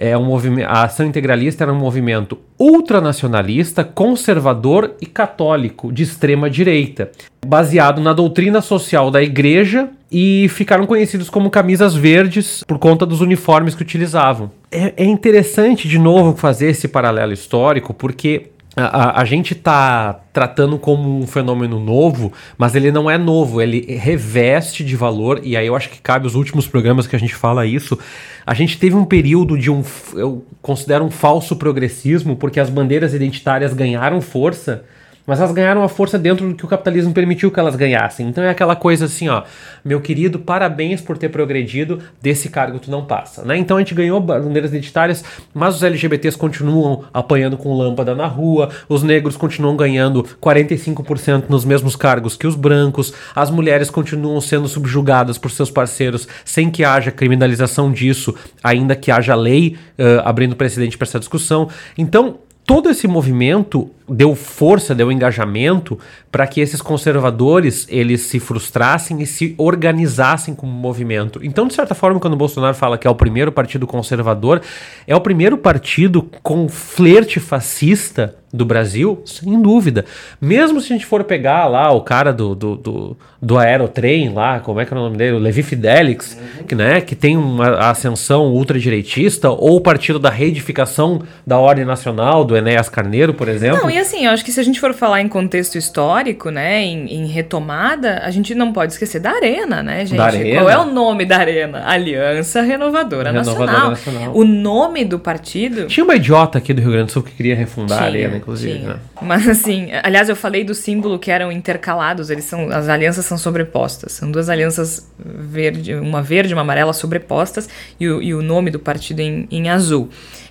é um movimento, a ação integralista era um movimento ultranacionalista, conservador e católico de extrema direita, baseado na doutrina social da igreja e ficaram conhecidos como camisas verdes por conta dos uniformes que utilizavam. É, é interessante de novo fazer esse paralelo histórico porque a, a, gente está tratando como um fenômeno novo, mas ele não é novo, ele reveste de valor, e aí eu acho que cabe os últimos programas que a gente fala isso. A gente teve um período de um, eu considero um falso progressismo, porque as bandeiras identitárias ganharam força mas elas ganharam a força dentro do que o capitalismo permitiu que elas ganhassem. Então é aquela coisa assim, ó, meu querido, parabéns por ter progredido, desse cargo tu não passa, né? Então a gente ganhou bandeiras identitárias, mas os LGBTs continuam apanhando com lâmpada na rua, os negros continuam ganhando 45% nos mesmos cargos que os brancos, as mulheres continuam sendo subjugadas por seus parceiros sem que haja criminalização disso, ainda que haja lei uh, abrindo precedente para essa discussão. Então, todo esse movimento deu força, deu engajamento para que esses conservadores eles se frustrassem e se organizassem como movimento. Então, de certa forma, quando o Bolsonaro fala que é o primeiro partido conservador, é o primeiro partido com flerte fascista do Brasil, sem dúvida. Mesmo se a gente for pegar lá o cara do, do, do, do aerotrem lá, como é que é o nome dele? O Levi Fidelix, uhum. que, né, que tem uma ascensão ultradireitista, ou o partido da reedificação da ordem nacional, do Enéas Carneiro, por exemplo. Não, e assim, eu acho que se a gente for falar em contexto histórico, né, em, em retomada, a gente não pode esquecer da Arena, né, gente? Da Arena. Qual é o nome da Arena? Aliança Renovadora, Renovadora Nacional. Nacional. O nome do partido... Tinha uma idiota aqui do Rio Grande do Sul que queria refundar tinha, a Arena, inclusive. Né? Mas assim, aliás, eu falei do símbolo que eram intercalados, eles são, as alianças são sobrepostas. São duas alianças verde, uma verde e uma amarela sobrepostas e o, e o nome do partido em, em azul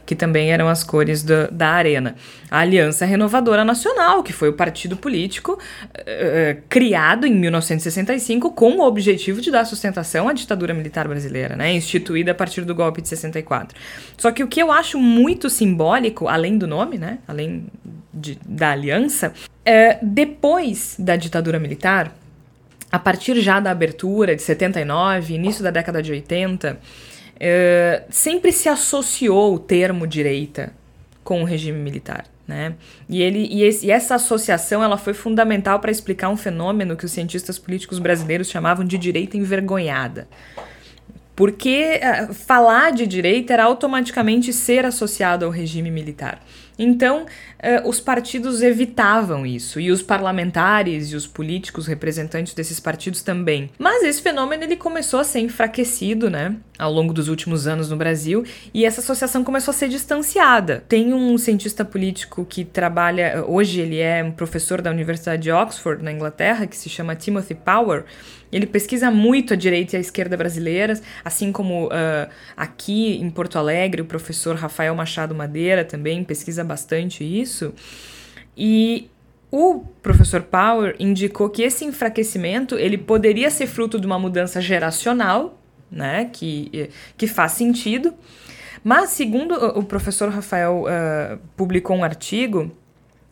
que também eram as cores do, da Arena. A Aliança Renovadora Nacional, que foi o partido político uh, criado em 1965 com o objetivo de dar sustentação à ditadura militar brasileira, né, instituída a partir do golpe de 64. Só que o que eu acho muito simbólico, além do nome, né, além de, da aliança, é depois da ditadura militar, a partir já da abertura de 79, início da década de 80, é, sempre se associou o termo direita com o regime militar. Né? E, ele, e, esse, e essa associação ela foi fundamental para explicar um fenômeno que os cientistas políticos brasileiros chamavam de direita envergonhada. Porque uh, falar de direita era automaticamente ser associado ao regime militar. Então, uh, os partidos evitavam isso, e os parlamentares e os políticos representantes desses partidos também. Mas esse fenômeno ele começou a ser enfraquecido, né, ao longo dos últimos anos no Brasil, e essa associação começou a ser distanciada. Tem um cientista político que trabalha, hoje ele é um professor da Universidade de Oxford, na Inglaterra, que se chama Timothy Power, ele pesquisa muito a direita e a esquerda brasileiras, assim como uh, aqui em Porto Alegre, o professor Rafael Machado Madeira também pesquisa bastante isso. E o professor Power indicou que esse enfraquecimento ele poderia ser fruto de uma mudança geracional, né, que, que faz sentido. Mas, segundo o professor Rafael uh, publicou um artigo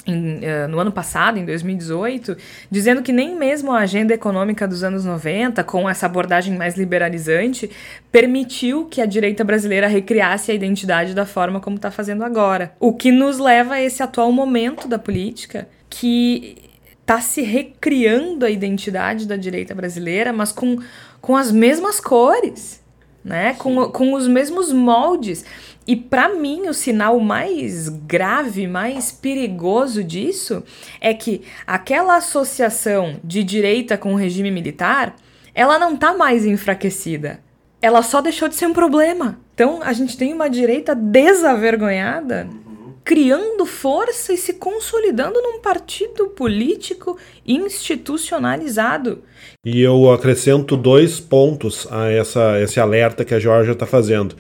em, uh, no ano passado, em 2018, dizendo que nem mesmo a agenda econômica dos anos 90, com essa abordagem mais liberalizante, permitiu que a direita brasileira recriasse a identidade da forma como está fazendo agora. O que nos leva a esse atual momento da política que está se recriando a identidade da direita brasileira, mas com, com as mesmas cores. Né? Com, com os mesmos moldes. E para mim, o sinal mais grave, mais perigoso disso é que aquela associação de direita com o regime militar, ela não tá mais enfraquecida. Ela só deixou de ser um problema. Então, a gente tem uma direita desavergonhada, criando força e se consolidando num partido político institucionalizado. E eu acrescento dois pontos a essa, esse alerta que a Georgia está fazendo.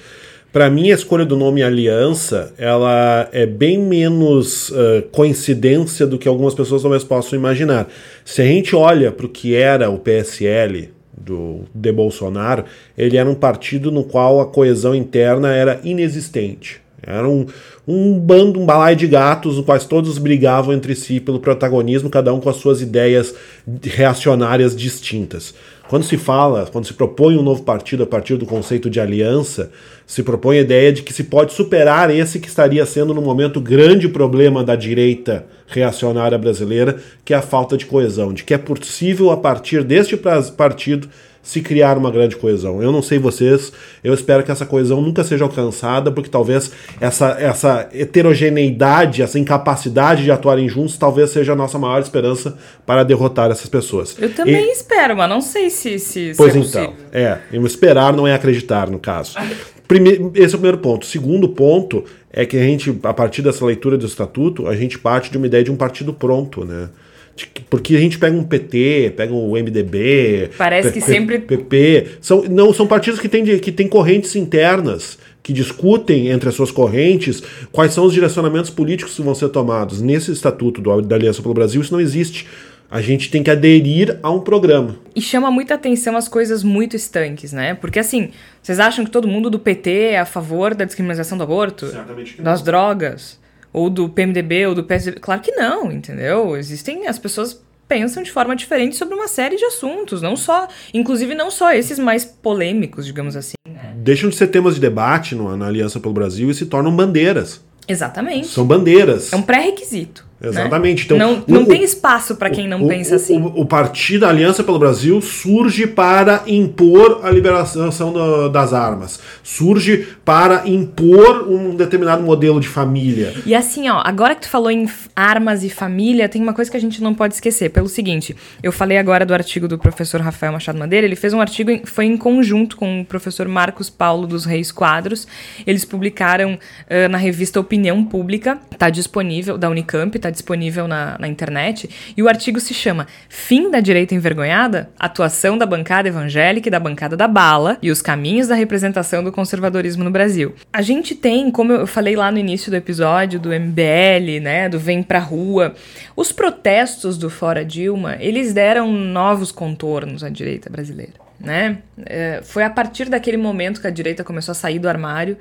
Para mim, a escolha do nome Aliança, ela é bem menos uh, coincidência do que algumas pessoas talvez possam imaginar. Se a gente olha para o que era o PSL do de Bolsonaro, ele era um partido no qual a coesão interna era inexistente. Era um, um bando, um balaio de gatos, no quais todos brigavam entre si pelo protagonismo, cada um com as suas ideias reacionárias distintas. Quando se fala, quando se propõe um novo partido a partir do conceito de aliança, se propõe a ideia de que se pode superar esse que estaria sendo no momento grande problema da direita reacionária brasileira, que é a falta de coesão, de que é possível a partir deste partido se criar uma grande coesão. Eu não sei vocês, eu espero que essa coesão nunca seja alcançada, porque talvez essa, essa, heterogeneidade, essa incapacidade de atuarem juntos, talvez seja a nossa maior esperança para derrotar essas pessoas. Eu também E- espero, mas não sei se, se, se Pois é então, possível. é, esperar não é acreditar no caso. Primeiro, esse é o primeiro ponto. Segundo ponto é que a gente, a partir dessa leitura do estatuto, a gente parte de uma ideia de um partido pronto, né? De que- Porque a gente pega um PT, pega o MDB, Parece que sempre- PP, são, não são partidos que têm, que têm correntes internas, que discutem entre as suas correntes quais são os direcionamentos políticos que vão ser tomados. Nesse estatuto do- da Aliança pelo Brasil, isso não existe. A gente tem que aderir a um programa. E chama muita atenção as coisas muito estanques, né? Porque assim, vocês acham que todo mundo do PT é a favor da descriminalização do aborto? Certamente que Das drogas? Ou do PMDB, ou do PSDB? Claro que não, entendeu? Existem. As pessoas pensam de forma diferente sobre uma série de assuntos, não só. Inclusive, não só esses mais polêmicos, digamos assim. deixam de ser temas de debate no- na Aliança pelo Brasil e se tornam bandeiras. Exatamente. São bandeiras. É um pré-requisito. Né? Exatamente. Então, não não o- tem espaço para quem não o, pensa o- assim. O, partido a Aliança pelo Brasil surge para impor a liberação do- das armas. Surge para impor um determinado modelo de família. E assim, ó, agora que tu falou em armas e família, tem uma coisa que a gente não pode esquecer. Pelo seguinte, eu falei agora do artigo do professor Rafael Machado Madeira, ele fez um artigo, em- foi em conjunto com o professor Marcos Paulo dos Reis Quadros. Eles publicaram ah, na revista Opinião Pública, tá disponível, da Unicamp, tá disponível na, na internet. E o artigo se chama Fim da Direita Envergonhada? Atuação da bancada evangélica e da bancada da bala e os caminhos da representação do conservadorismo no Brasil. A gente tem, como eu falei lá no início do episódio, do MBL, né, do Vem Pra Rua, os protestos do Fora Dilma, eles deram novos contornos à direita brasileira, né? É, foi a partir daquele momento que a direita começou a sair do armário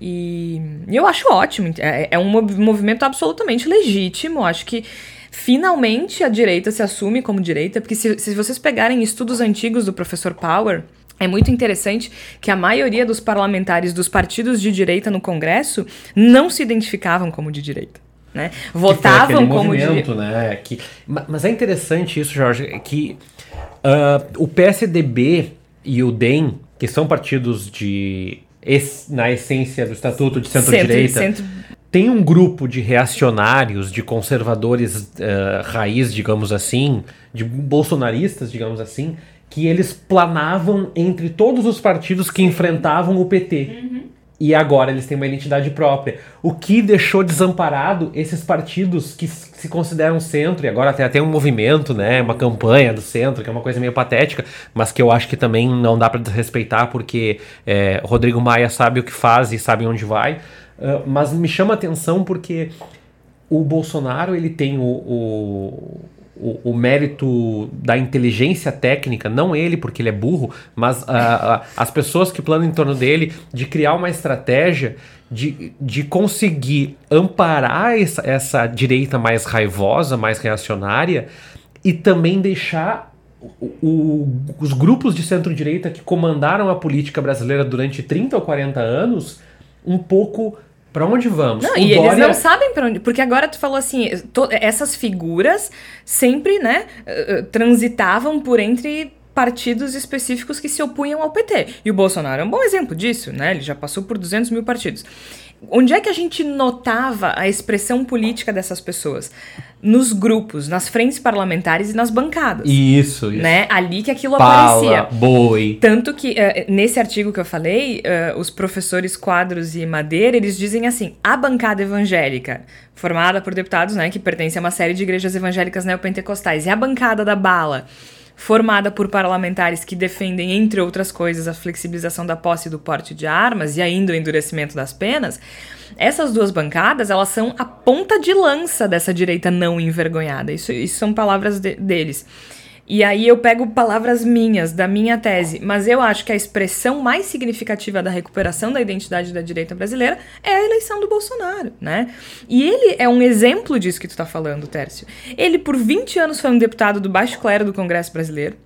e eu acho ótimo. É, é um mov- movimento absolutamente legítimo. Acho que finalmente a direita se assume como direita, porque se, se vocês pegarem estudos antigos do professor Power. É muito interessante que a maioria dos parlamentares dos partidos de direita no Congresso não se identificavam como de direita. Né? Votavam como de né? Que, ma- mas é interessante isso, Jorge, que ah, o PSDB e o DEM, que são partidos de na essência do estatuto de centro-direita, centro- tem um grupo de reacionários, de conservadores ah, raiz, digamos assim, de bolsonaristas, digamos assim, que eles planavam entre todos os partidos que enfrentavam o PT. E agora eles têm uma identidade própria. O que deixou desamparado esses partidos que se consideram centro, e agora tem até um movimento, né? Uma campanha do centro, que é uma coisa meio patética, mas que eu acho que também não dá para desrespeitar, porque é, Rodrigo Maia sabe o que faz e sabe onde vai. Ah, mas me chama atenção porque o Bolsonaro ele tem o, o, o, o mérito da inteligência técnica, não ele porque ele é burro, mas ah, ah, as pessoas que planam em torno dele de criar uma estratégia de, de conseguir amparar essa, essa direita mais raivosa, mais reacionária e também deixar o- o- os grupos de centro-direita que comandaram a política brasileira durante 30 ou 40 anos um pouco para onde vamos? Não, O e eles Dória- não sabem pra onde. Porque agora tu falou assim: to- essas figuras sempre, né, eh, eh, transitavam por entre partidos específicos que se opunham ao PT. E o Bolsonaro é um bom exemplo disso, né? Ele já passou por 200 mil partidos. Onde é que a gente notava a expressão política dessas pessoas? Nos grupos, nas frentes parlamentares e nas bancadas. Isso, isso. Né? Ali que aquilo Pala, aparecia. boi. Tanto que, eh, nesse artigo que eu falei, eh, os professores Quadros e Madeira, eles dizem assim, a bancada evangélica, formada por deputados, né, que pertencem a uma série de igrejas evangélicas neopentecostais, e a bancada da bala, formada por parlamentares que defendem, entre outras coisas, a flexibilização da posse e do porte de armas e ainda o endurecimento das penas, essas duas bancadas, elas são a ponta de lança dessa direita não envergonhada. Isso, isso são palavras de- deles. E aí eu pego palavras minhas, da minha tese, mas eu acho que a expressão mais significativa da recuperação da identidade da direita brasileira é a eleição do Bolsonaro, né? E ele é um exemplo disso que tu tá falando, Tércio. Ele por 20 anos foi um deputado do baixo clero do Congresso brasileiro,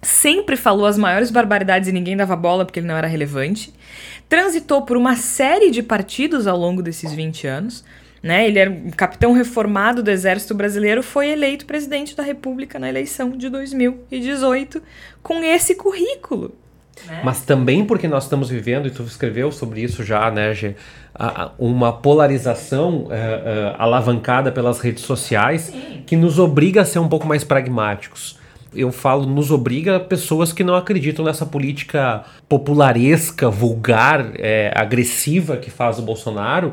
sempre falou as maiores barbaridades e ninguém dava bola porque ele não era relevante. Transitou por uma série de partidos ao longo desses 20 anos. Né? Ele era um capitão reformado do Exército Brasileiro, foi eleito presidente da República na eleição de 2018 com esse currículo. Né? Mas também porque nós estamos vivendo, e tu escreveu sobre isso já, né, Gê, uma polarização uh, uh, alavancada pelas redes sociais Sim. que nos obriga a ser um pouco mais pragmáticos. Eu falo, nos obriga pessoas que não acreditam nessa política popularesca, vulgar, é, agressiva que faz o Bolsonaro.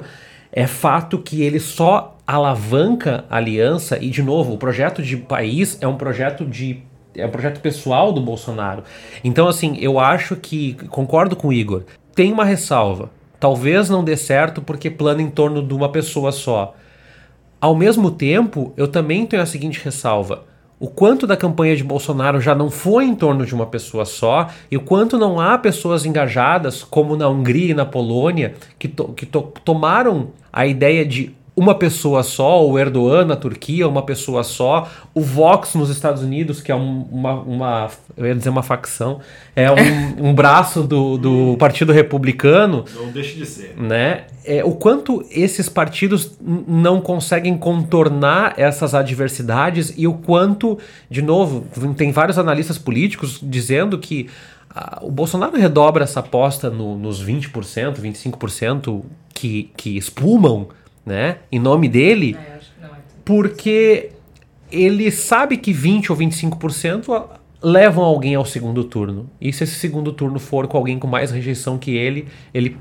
É fato que ele só alavanca a aliança, e de novo, o projeto de país é um projeto de é um projeto pessoal do Bolsonaro. Então, assim, eu acho que, concordo com o Igor, tem uma ressalva. Talvez não dê certo porque plana em torno de uma pessoa só. Ao mesmo tempo, eu também tenho a seguinte ressalva. O quanto da campanha de Bolsonaro já não foi em torno de uma pessoa só, e o quanto não há pessoas engajadas, como na Hungria e na Polônia, que, to que to tomaram a ideia de uma pessoa só, o Erdogan na Turquia, uma pessoa só, o Vox nos Estados Unidos, que é um, uma, uma, eu ia dizer uma facção, é um, um braço do, do Partido Republicano. Não deixe de ser. Né? É, o quanto esses partidos não conseguem contornar essas adversidades e o quanto, de novo, tem vários analistas políticos dizendo que ah, o Bolsonaro redobra essa aposta no, nos 20%, 25% que, que espumam né, em nome dele, é, é porque ele sabe que 20 ou 25% levam alguém ao segundo turno. E se esse segundo turno for com alguém com mais rejeição que ele, ele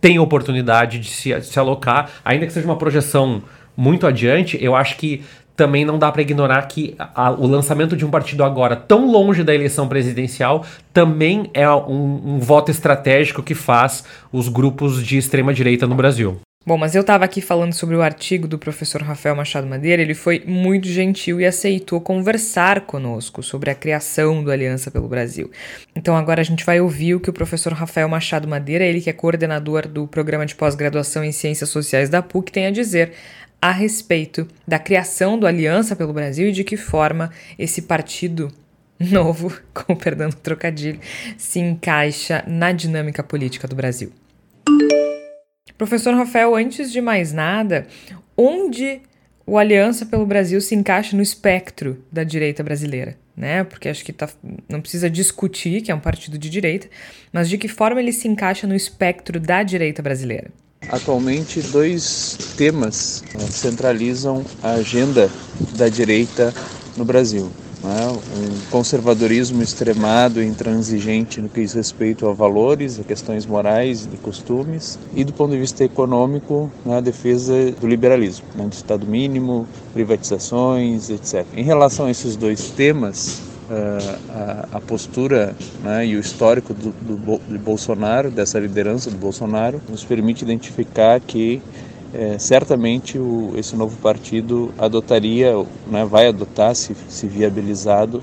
tem oportunidade de se, se alocar, ainda que seja uma projeção muito adiante, eu acho que também não dá para ignorar que a, o lançamento de um partido agora tão longe da eleição presidencial também é um, um voto estratégico que faz os grupos de extrema direita no Brasil. Bom, mas eu estava aqui falando sobre o artigo do professor Rafael Machado Madeira, ele foi muito gentil e aceitou conversar conosco sobre a criação do Aliança pelo Brasil. Então agora a gente vai ouvir o que o professor Rafael Machado Madeira, ele que é coordenador do programa de pós-graduação em Ciências Sociais da PUC, tem a dizer a respeito da criação do Aliança pelo Brasil e de que forma esse partido novo, com perdão do trocadilho, se encaixa na dinâmica política do Brasil. Professor Rafael, antes de mais nada, onde o Aliança pelo Brasil se encaixa no espectro da direita brasileira? Né? Porque acho que tá, não precisa discutir que é um partido de direita, mas de que forma ele se encaixa no espectro da direita brasileira? Atualmente, dois temas né, centralizam a agenda da direita no Brasil um conservadorismo extremado e intransigente no que diz respeito a valores, a questões morais e costumes, e do ponto de vista econômico, né, a defesa do liberalismo, né, do Estado mínimo, privatizações, etc. Em relação a esses dois temas, Uh, a, a, postura né, e o histórico do, do, do, Bolsonaro, dessa liderança do Bolsonaro, nos permite identificar que é, certamente o, esse novo partido adotaria, né, vai adotar, se, se viabilizado,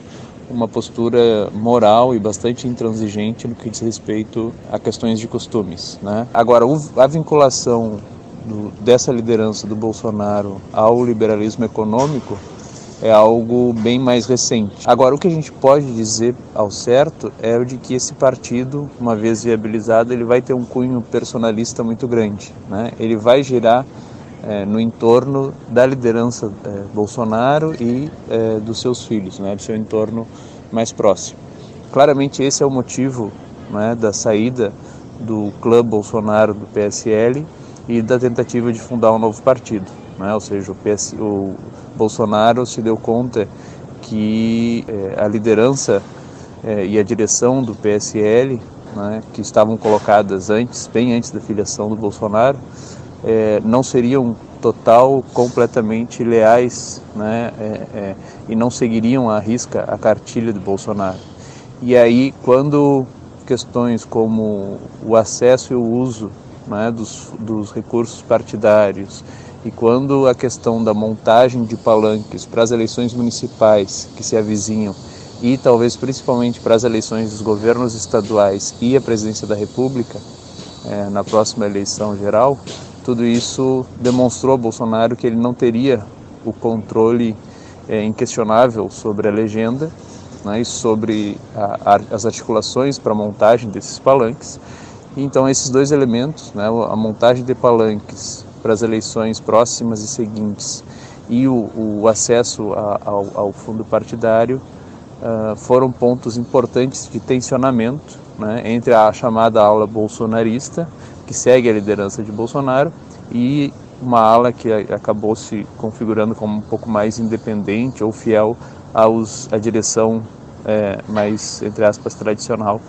uma postura moral e bastante intransigente no que diz respeito a questões de costumes. Né? Agora, a vinculação do, dessa liderança do Bolsonaro ao liberalismo econômico é algo bem mais recente. Agora, o que a gente pode dizer ao certo é o de que esse partido, uma vez viabilizado, ele vai ter um cunho personalista muito grande. Né? Ele vai girar é, no entorno da liderança é, Bolsonaro e é, dos seus filhos, né? do seu entorno mais próximo. Claramente esse é o motivo né, da saída do clã Bolsonaro do PSL e da tentativa de fundar um novo partido. Né? Ou seja, o, PS, o Bolsonaro se deu conta que é, a liderança é, e a direção do PSL, né, que estavam colocadas antes, bem antes da filiação do Bolsonaro, é, não seriam total, completamente leais né, e não seguiriam à risca a cartilha do Bolsonaro. E aí, quando questões como o acesso e o uso né, dos, dos recursos partidários, e quando a questão da montagem de palanques para as eleições municipais que se avizinham e talvez principalmente para as eleições dos governos estaduais e a presidência da República é, na próxima eleição geral, tudo isso demonstrou a Bolsonaro que ele não teria o controle é, inquestionável sobre a legenda né, e sobre a, a, as articulações para a montagem desses palanques. Então, esses dois elementos, né, a montagem de palanques para as eleições próximas e seguintes e o, o acesso a, ao, ao, fundo partidário uh, foram pontos importantes de tensionamento né, entre a chamada ala bolsonarista, que segue a liderança de Bolsonaro, e uma ala que acabou se configurando como um pouco mais independente ou fiel aos, à direção é, mais, entre aspas, tradicional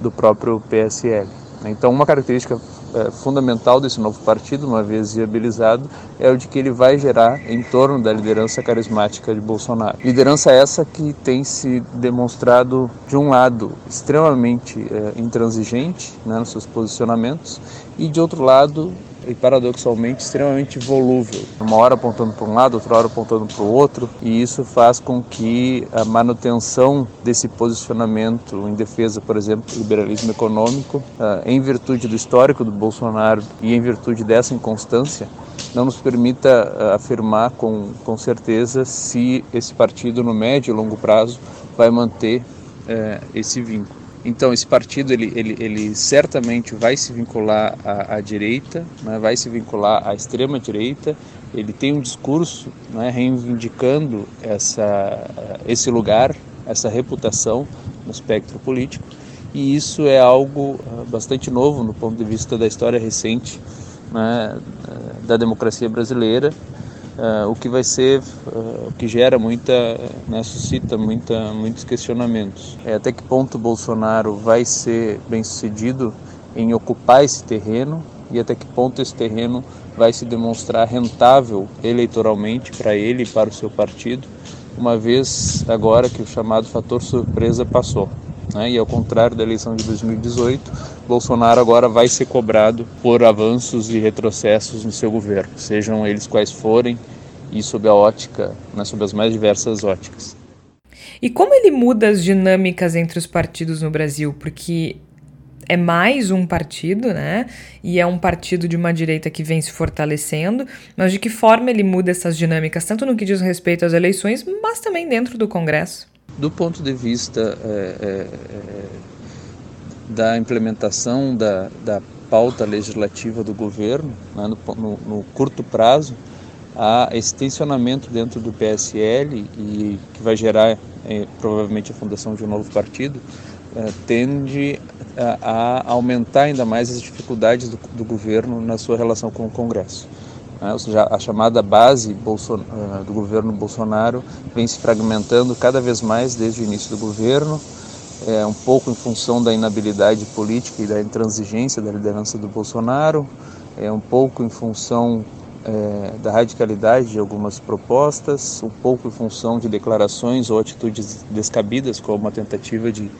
do próprio PSL. Então, uma característica é, fundamental desse novo partido, uma vez viabilizado, é o de que ele vai gerar em torno da liderança carismática de Bolsonaro. Liderança essa que tem se demonstrado, de um lado, extremamente é, intransigente né, nos seus posicionamentos, e de outro lado, e paradoxalmente extremamente volúvel. Uma hora apontando para um lado, outra hora apontando para o outro, e isso faz com que a manutenção desse posicionamento em defesa, por exemplo, do liberalismo econômico, ah, em virtude do histórico do Bolsonaro e em virtude dessa inconstância, não nos permita ah, afirmar com, com certeza se esse partido no médio e longo prazo vai manter eh, esse vínculo. Então esse partido ele, ele, ele certamente vai se vincular à, à direita, né, vai se vincular à extrema direita. Ele tem um discurso né, reivindicando essa, esse lugar, essa reputação no espectro político. E isso é algo ah, bastante novo no ponto de vista da história recente né, da democracia brasileira Uh, o que vai ser, uh, o que gera muita, né, suscita muita, muitos questionamentos. É, até que ponto Bolsonaro vai ser bem sucedido em ocupar esse terreno e até que ponto esse terreno vai se demonstrar rentável eleitoralmente para ele e para o seu partido, uma vez agora que o chamado fator surpresa passou. Né? E ao contrário da eleição de 2018, Bolsonaro agora vai ser cobrado por avanços e retrocessos no seu governo, sejam eles quais forem e sob a ótica, né, sob as mais diversas óticas. E como ele muda as dinâmicas entre os partidos no Brasil? Porque é mais um partido, né? E é um partido de uma direita que vem se fortalecendo, mas de que forma ele muda essas dinâmicas, tanto no que diz respeito às eleições, mas também dentro do Congresso? Do ponto de vista é, é, é, da implementação da, da pauta legislativa do governo, né, no, no, no, curto prazo, há esse tensionamento dentro do PSL e que vai gerar é, provavelmente a fundação de um novo partido, é, tende a, a, aumentar ainda mais as dificuldades do, do governo na sua relação com o Congresso. Né? Ou seja, a chamada base uh, do governo Bolsonaro vem se fragmentando cada vez mais desde o início do governo, é, um pouco em função da inabilidade política e da intransigência da liderança do Bolsonaro, é um pouco em função é, da radicalidade de algumas propostas, um pouco em função de declarações ou atitudes descabidas, como a tentativa de,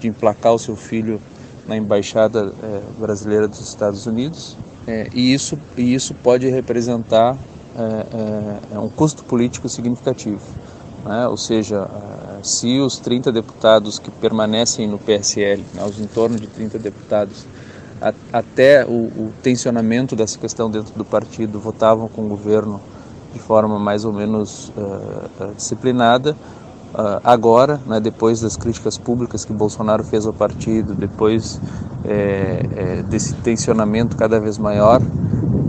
de emplacar o seu filho na embaixada é, brasileira dos Estados Unidos. É, e, isso, e isso pode representar é, é, é um custo político significativo. Né? Ou seja, se os 30 deputados que permanecem no PSL, né, os em torno de 30 deputados, a, até o, o, tensionamento dessa questão dentro do partido votavam com o governo de forma mais ou menos uh, disciplinada, Uh, agora, né, depois das críticas públicas que Bolsonaro fez ao partido, depois é, é, desse tensionamento cada vez maior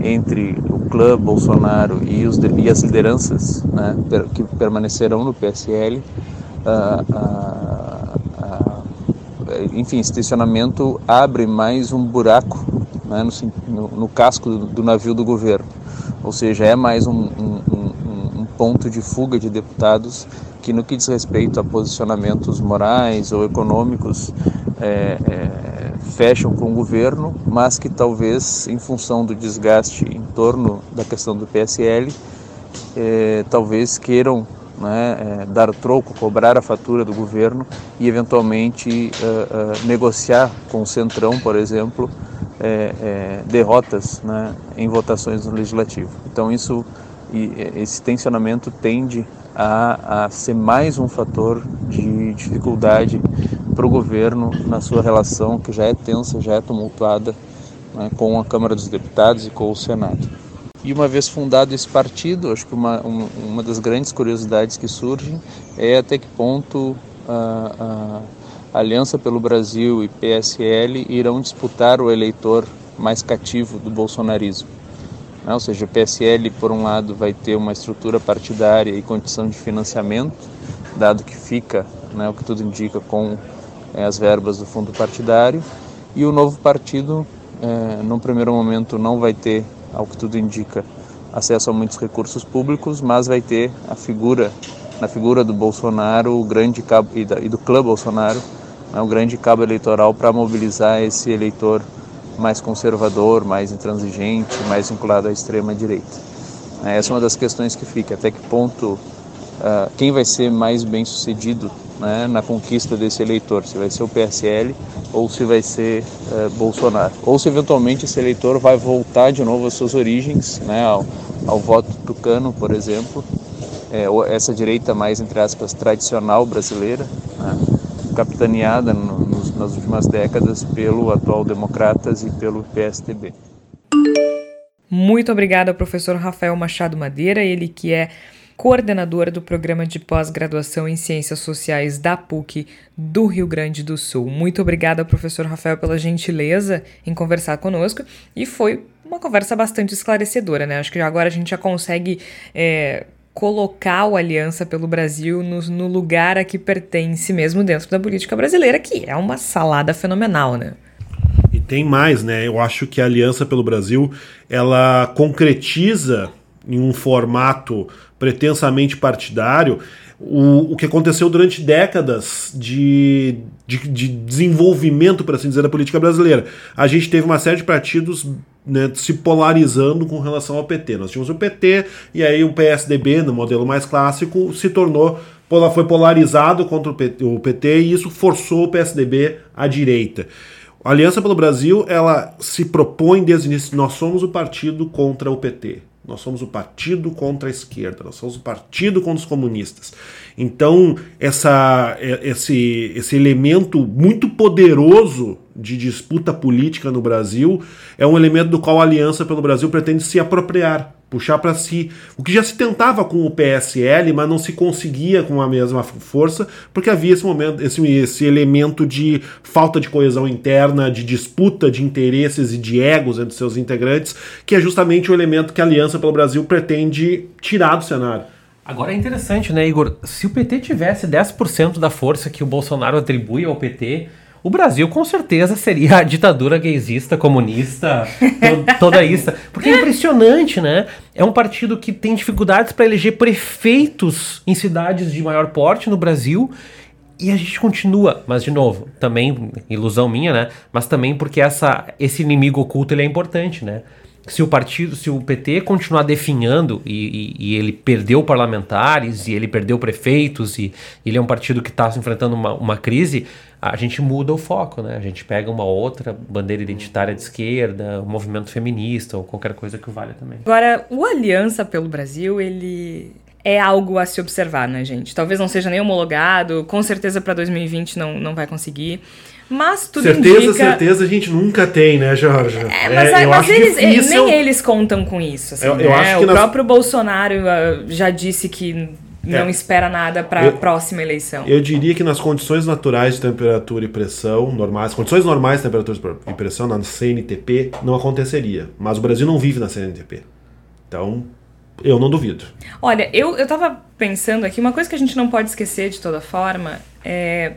entre o clã Bolsonaro e, os, e as lideranças né, que permanecerão no PSL, uh, enfim, esse tensionamento abre mais um buraco né, no, no, casco do, do, navio do governo, ou seja, é mais um, um, um ponto de fuga de deputados que no que diz respeito a posicionamentos morais ou econômicos é, é, fecham com o governo, mas que talvez em função do desgaste em torno da questão do PSL, é, talvez queiram né, é, dar troco, cobrar a fatura do governo e eventualmente é, negociar com o Centrão, por exemplo, derrotas né, em votações no Legislativo. Então isso, esse tensionamento tende a, a ser mais um fator de dificuldade para o governo na sua relação, que já é tensa, já é tumultuada né, com a Câmara dos Deputados e com o Senado. E uma vez fundado esse partido, acho que uma, uma das grandes curiosidades que surgem é até que ponto a, a Aliança pelo Brasil e PSL irão disputar o eleitor mais cativo do bolsonarismo. Né? Ou seja, o PSL, por um lado, vai ter uma estrutura partidária e condição de financiamento, dado que fica, né, o que tudo indica, com é, as verbas do fundo partidário e o novo partido, é, num primeiro momento, não vai ter, ao que tudo indica, acesso a muitos recursos públicos, mas vai ter a figura, na figura do Bolsonaro, o grande cabo, e, do clã Bolsonaro, né, o grande cabo eleitoral para mobilizar esse eleitor mais conservador, mais intransigente, mais vinculado à extrema direita. Essa é uma das questões que fica, até que ponto uh, quem vai ser mais bem sucedido né, na conquista desse eleitor, se vai ser o PSL ou se vai ser uh, Bolsonaro. Ou se eventualmente esse eleitor vai voltar de novo às suas origens, né, ao, ao voto tucano, por exemplo, é, essa direita mais, entre aspas, tradicional brasileira, né, capitaneada no, nos, nas últimas décadas pelo atual Democratas e pelo PSDB. Muito obrigada professor Rafael Machado Madeira, ele que é coordenador do programa de pós-graduação em Ciências Sociais da PUC do Rio Grande do Sul. Muito obrigada, professor Rafael, pela gentileza em conversar conosco e foi uma conversa bastante esclarecedora, né? Acho que agora a gente já consegue é, colocar o Aliança pelo Brasil no, no lugar a que pertence mesmo dentro da política brasileira, que é uma salada fenomenal, né? tem mais, né? Eu acho que a Aliança pelo Brasil ela concretiza em um formato pretensamente partidário o, o que aconteceu durante décadas de, de, de desenvolvimento, por assim dizer, da política brasileira. A gente teve uma série de partidos né, se polarizando com relação ao PT. Nós tínhamos o PT e aí o PSDB, no modelo mais clássico, se tornou foi polarizado contra o PT, o PT e isso forçou o PSDB à direita. A Aliança pelo Brasil, ela se propõe desde o início, nós somos o partido contra o PT. Nós somos o partido contra a esquerda, nós somos o partido contra os comunistas. Então, essa, esse, esse elemento muito poderoso de disputa política no Brasil é um elemento do qual a Aliança pelo Brasil pretende se apropriar puxar para si. O que já se tentava com o PSL, mas não se conseguia com a mesma força, porque havia esse momento, esse, esse elemento de falta de coesão interna, de disputa de interesses e de egos entre seus integrantes, que é justamente o elemento que a Aliança pelo Brasil pretende tirar do cenário. Agora é interessante, né, Igor? Se o PT tivesse 10% da força que o Bolsonaro atribui ao PT, o Brasil com certeza seria a ditadura gaysista, comunista, to toda isso. Porque é impressionante, né? É um partido que tem dificuldades para eleger prefeitos em cidades de maior porte no Brasil. E a gente continua, mas de novo, também ilusão minha, né? Mas também porque essa, esse inimigo oculto ele é importante, né? Se o partido, se o PT continuar definhando e, e, e, ele perdeu parlamentares e ele perdeu prefeitos e ele é um partido que está enfrentando uma, uma crise, a gente muda o foco, né? A gente pega uma outra bandeira identitária de esquerda, um movimento feminista ou qualquer coisa que valha também. Agora, o Aliança pelo Brasil, ele é algo a se observar, né, gente? Talvez não seja nem homologado, com certeza para 2020 não, não vai conseguir. Mas tudo certeza, indica... certeza a gente nunca tem, né, Jorge? É, mas, é, mas eles, difícil... nem eles contam com isso. Assim, eu, eu né? o nas... próprio Bolsonaro uh, já disse que não é. espera nada para a próxima eleição. Eu diria que nas condições naturais de temperatura e pressão normais, condições normais de temperatura e pressão na CNTP não aconteceria. Mas o Brasil não vive na CNTP. Então, eu não duvido. Olha, eu, eu tava pensando aqui, uma coisa que a gente não pode esquecer de toda forma é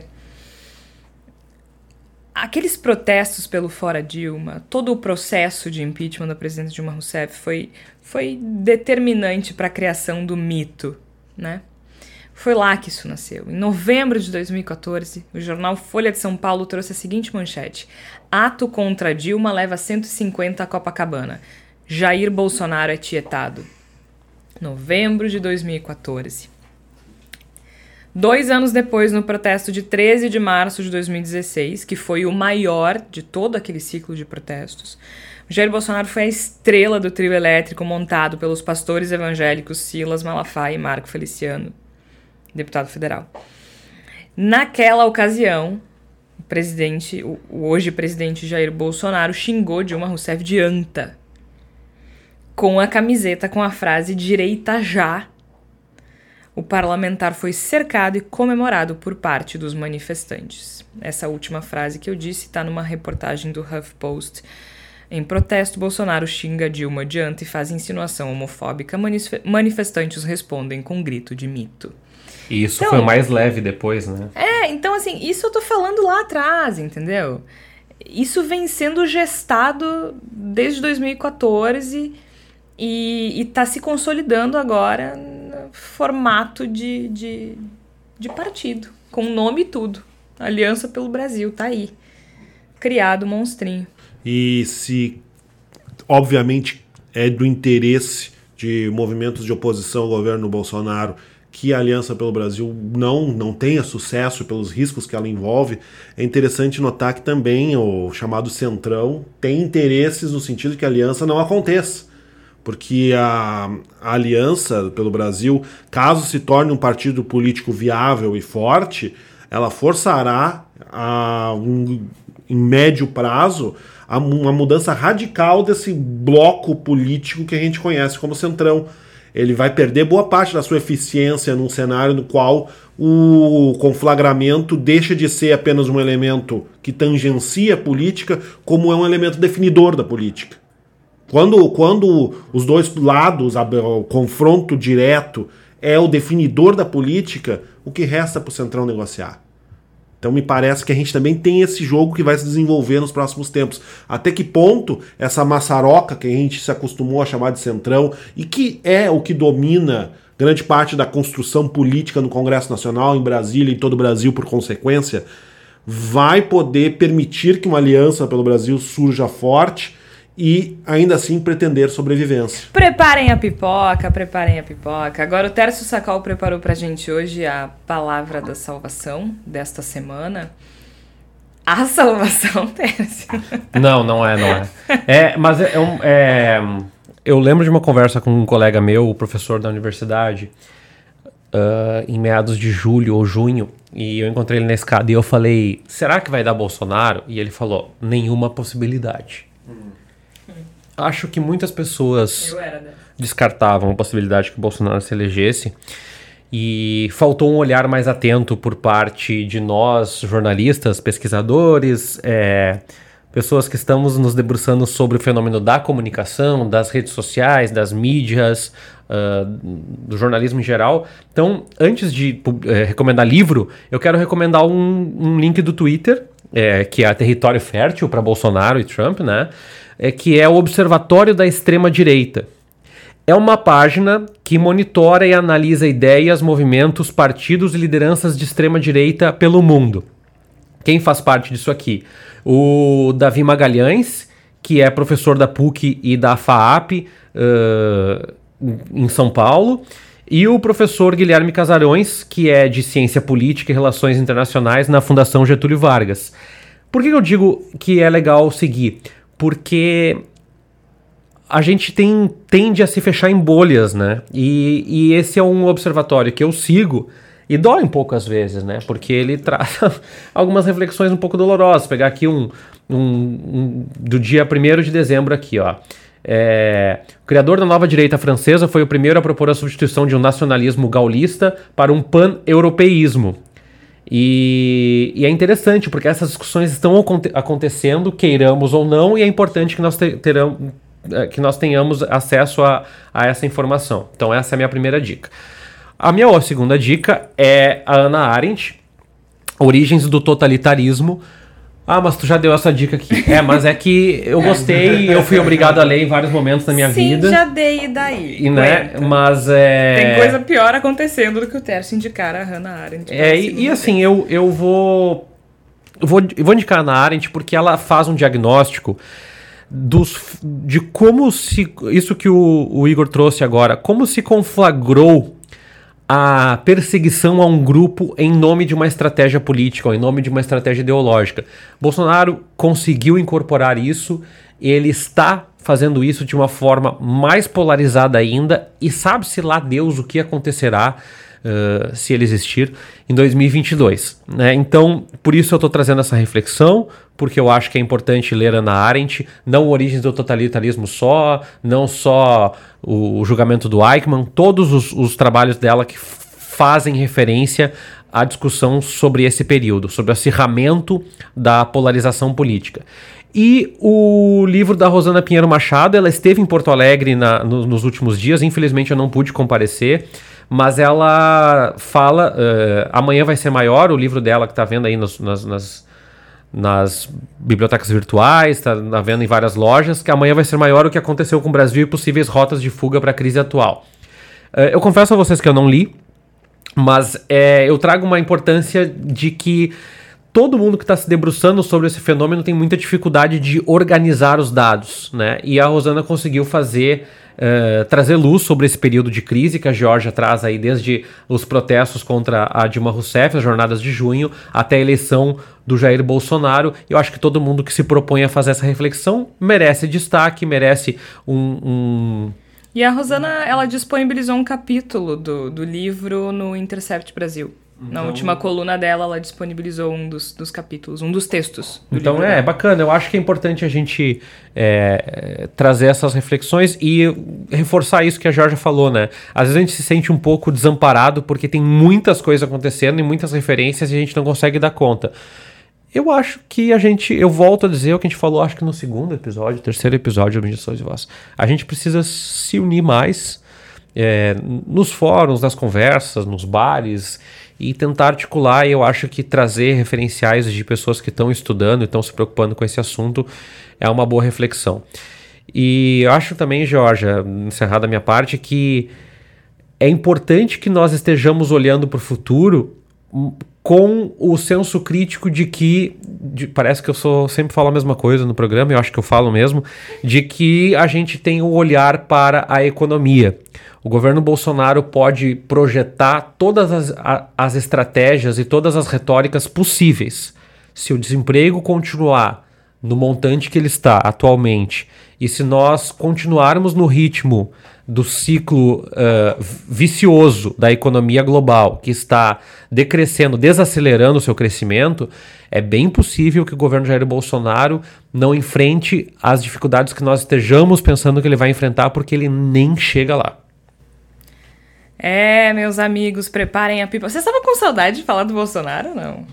aqueles protestos pelo fora Dilma, todo o processo de impeachment da presidente Dilma Rousseff foi, foi determinante para a criação do mito, né? Foi lá que isso nasceu. Em novembro de 2014, o jornal Folha de São Paulo trouxe a seguinte manchete: Ato contra Dilma leva 150 a Copacabana. Jair Bolsonaro é tietado. Novembro de 2014. Dois anos depois, no protesto de 13 de março de 2016, que foi o maior de todo aquele ciclo de protestos, Jair Bolsonaro foi a estrela do trio elétrico montado pelos pastores evangélicos Silas Malafaia e Marco Feliciano, deputado federal. Naquela ocasião, o presidente, o hoje presidente Jair Bolsonaro xingou Dilma Rousseff de anta, com a camiseta com a frase direita já o parlamentar foi cercado e comemorado por parte dos manifestantes. Essa última frase que eu disse está numa reportagem do HuffPost. Em protesto, Bolsonaro xinga Dilma adiante e faz insinuação homofóbica. Manifestantes respondem com um grito de mito. E isso então, foi mais leve depois, né? É, então assim, isso eu tô falando lá atrás, entendeu? Isso vem sendo gestado desde 2014 e, e tá se consolidando agora formato de, de, de partido, com nome e tudo. Aliança pelo Brasil, tá aí. Criado monstrinho. E se, obviamente, é do interesse de movimentos de oposição ao governo Bolsonaro que a Aliança pelo Brasil não, não tenha sucesso pelos riscos que ela envolve, é interessante notar que também o chamado Centrão tem interesses no sentido que a aliança não aconteça. Porque a, a Aliança pelo Brasil, caso se torne um partido político viável e forte, ela forçará a, um, em médio prazo a, uma mudança radical desse bloco político que a gente conhece como Centrão ele vai perder boa parte da sua eficiência num cenário no qual o conflagramento deixa de ser apenas um elemento que tangencia a política, como é um elemento definidor da política. Quando, quando os dois lados, o confronto direto é o definidor da política, o que resta para o Centrão negociar? Então me parece que a gente também tem esse jogo que vai se desenvolver nos próximos tempos. Até que ponto essa maçaroca que a gente se acostumou a chamar de centrão e que é o que domina grande parte da construção política no Congresso Nacional, em Brasília e em todo o Brasil por consequência, vai poder permitir que uma aliança pelo Brasil surja forte e ainda assim pretender sobrevivência. Preparem a pipoca, preparem a pipoca. Agora o Tércio Sacal preparou pra gente hoje a palavra da salvação desta semana. A salvação, Tércio? Não, não é, não é. é mas é, é, é, eu lembro de uma conversa com um colega meu, o professor da universidade, uh, em meados de julho ou junho, e eu encontrei ele na escada e eu falei: será que vai dar Bolsonaro? E ele falou: nenhuma possibilidade acho que muitas pessoas descartavam a possibilidade que o Bolsonaro se elegesse. E faltou um olhar mais atento por parte de nós, jornalistas, pesquisadores, é, pessoas que estamos nos debruçando sobre o fenômeno da comunicação, das redes sociais, das mídias, uh, do jornalismo em geral. Então, antes de uh, recomendar livro, eu quero recomendar um, um link do Twitter, é, que é Território Fértil para Bolsonaro e Trump, né? É, que é o Observatório da Extrema Direita. É uma página que monitora e analisa ideias, movimentos, partidos e lideranças de extrema direita pelo mundo. Quem faz parte disso aqui? O Davi Magalhães, que é professor da PUC e da FAAP uh, em São Paulo, e o professor Guilherme Casarões, que é de Ciência Política e Relações Internacionais na Fundação Getúlio Vargas. Por que eu digo que é legal seguir? Porque a gente tem, tende a se fechar em bolhas, né? E, e esse é um observatório que eu sigo e dói um pouco às vezes, né? Porque ele traz algumas reflexões um pouco dolorosas. Pegar aqui um, um, um do dia 1 de dezembro aqui, ó. É, o criador da nova direita francesa foi o primeiro a propor a substituição de um nacionalismo gaulista para um pan-europeísmo. E, e, é interessante, porque essas discussões estão acontecendo, queiramos ou não, e é importante que nós, terão, é, que nós tenhamos acesso a, a essa informação. Então, essa é a minha primeira dica. A minha segunda dica é a Ana Arendt, Origens do Totalitarismo, ah, mas tu já deu essa dica aqui. É, mas é que eu gostei, eu fui obrigado a ler em vários momentos da minha Sim, vida. Sim, já dei daí. E, né, mas é... Tem coisa pior acontecendo do que o Terço indicar a Hannah Arendt. É, e, e assim, eu, eu vou... Eu vou, eu vou indicar a Hannah Arendt porque ela faz um diagnóstico dos, de como se... Isso que o, o Igor trouxe agora. Como se conflagrou a perseguição a um grupo em nome de uma estratégia política, ou em nome de uma estratégia ideológica. Bolsonaro conseguiu incorporar isso, ele está fazendo isso de uma forma mais polarizada ainda, e sabe-se lá Deus o que acontecerá. Uh, se ele existir, em 2022. Né? Então, por isso eu estou trazendo essa reflexão, porque eu acho que é importante ler Ana Arendt, não Origens do Totalitarismo só, não só o, o julgamento do Eichmann, todos os, os trabalhos dela que fazem referência à discussão sobre esse período, sobre o acirramento da polarização política. E o livro da Rosana Pinheiro Machado, ela esteve em Porto Alegre na, no, nos últimos dias, infelizmente eu não pude comparecer, mas ela fala. Uh, amanhã vai ser maior, o livro dela que está vendo aí nos, nas, nas, nas, bibliotecas virtuais, está tá vendo em várias lojas, que amanhã vai ser maior o que aconteceu com o Brasil e possíveis rotas de fuga para a crise atual. Uh, eu confesso a vocês que eu não li, mas é, eu trago uma importância de que todo mundo que está se debruçando sobre esse fenômeno tem muita dificuldade de organizar os dados, né? E a Rosana conseguiu fazer uh, trazer luz sobre esse período de crise que a Geórgia traz aí desde os protestos contra a Dilma Rousseff, as jornadas de junho, até a eleição do Jair Bolsonaro. Eu acho que todo mundo que se propõe a fazer essa reflexão merece destaque, merece um, um e a Rosana, ela disponibilizou um capítulo do, do livro no Intercept Brasil. Então, Na última coluna dela, ela disponibilizou um dos, dos capítulos, um dos textos. Do então é, é bacana. Eu acho que é importante a gente é, trazer essas reflexões e reforçar isso que a Jorge falou, né? Às vezes a gente se sente um pouco desamparado porque tem muitas coisas acontecendo e muitas referências e a gente não consegue dar conta. Eu acho que a gente, eu volto a dizer o que a gente falou, acho que no segundo episódio, terceiro episódio do Mediações de Voz. A gente precisa se unir mais é, nos fóruns, nas conversas, nos bares e tentar articular. E eu acho que trazer referenciais de pessoas que estão estudando e estão se preocupando com esse assunto é uma boa reflexão. E eu acho também, Georgia, encerrada a minha parte, que é importante que nós estejamos olhando para o futuro com o senso crítico de que de, parece que eu sou sempre falo a mesma coisa no programa, eu acho que eu falo mesmo, de que a gente tem um olhar para a economia. O governo Bolsonaro pode projetar todas as, a, as estratégias e todas as retóricas possíveis. Se o desemprego continuar no montante que ele está atualmente e se nós continuarmos no ritmo do ciclo uh, vicioso da economia global, que está decrescendo, desacelerando o seu crescimento, é bem possível que o governo Jair Bolsonaro não enfrente as dificuldades que nós estejamos pensando que ele vai enfrentar, porque ele nem chega lá. É, meus amigos, preparem a pipa. Você estava com saudade de falar do Bolsonaro não?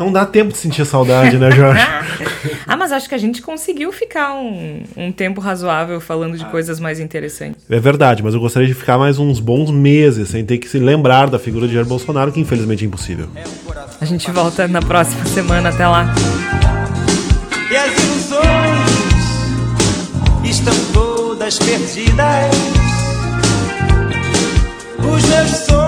Não dá tempo de sentir saudade, né, Jorge? ah, mas acho que a gente conseguiu ficar um, um tempo razoável falando de ah. coisas mais interessantes. É verdade, mas eu gostaria de ficar mais uns bons meses sem ter que se lembrar da figura de Jair Bolsonaro, que infelizmente é impossível. A gente volta na próxima semana, até lá. E as ilusões estão todas perdidas. Os meus sonhos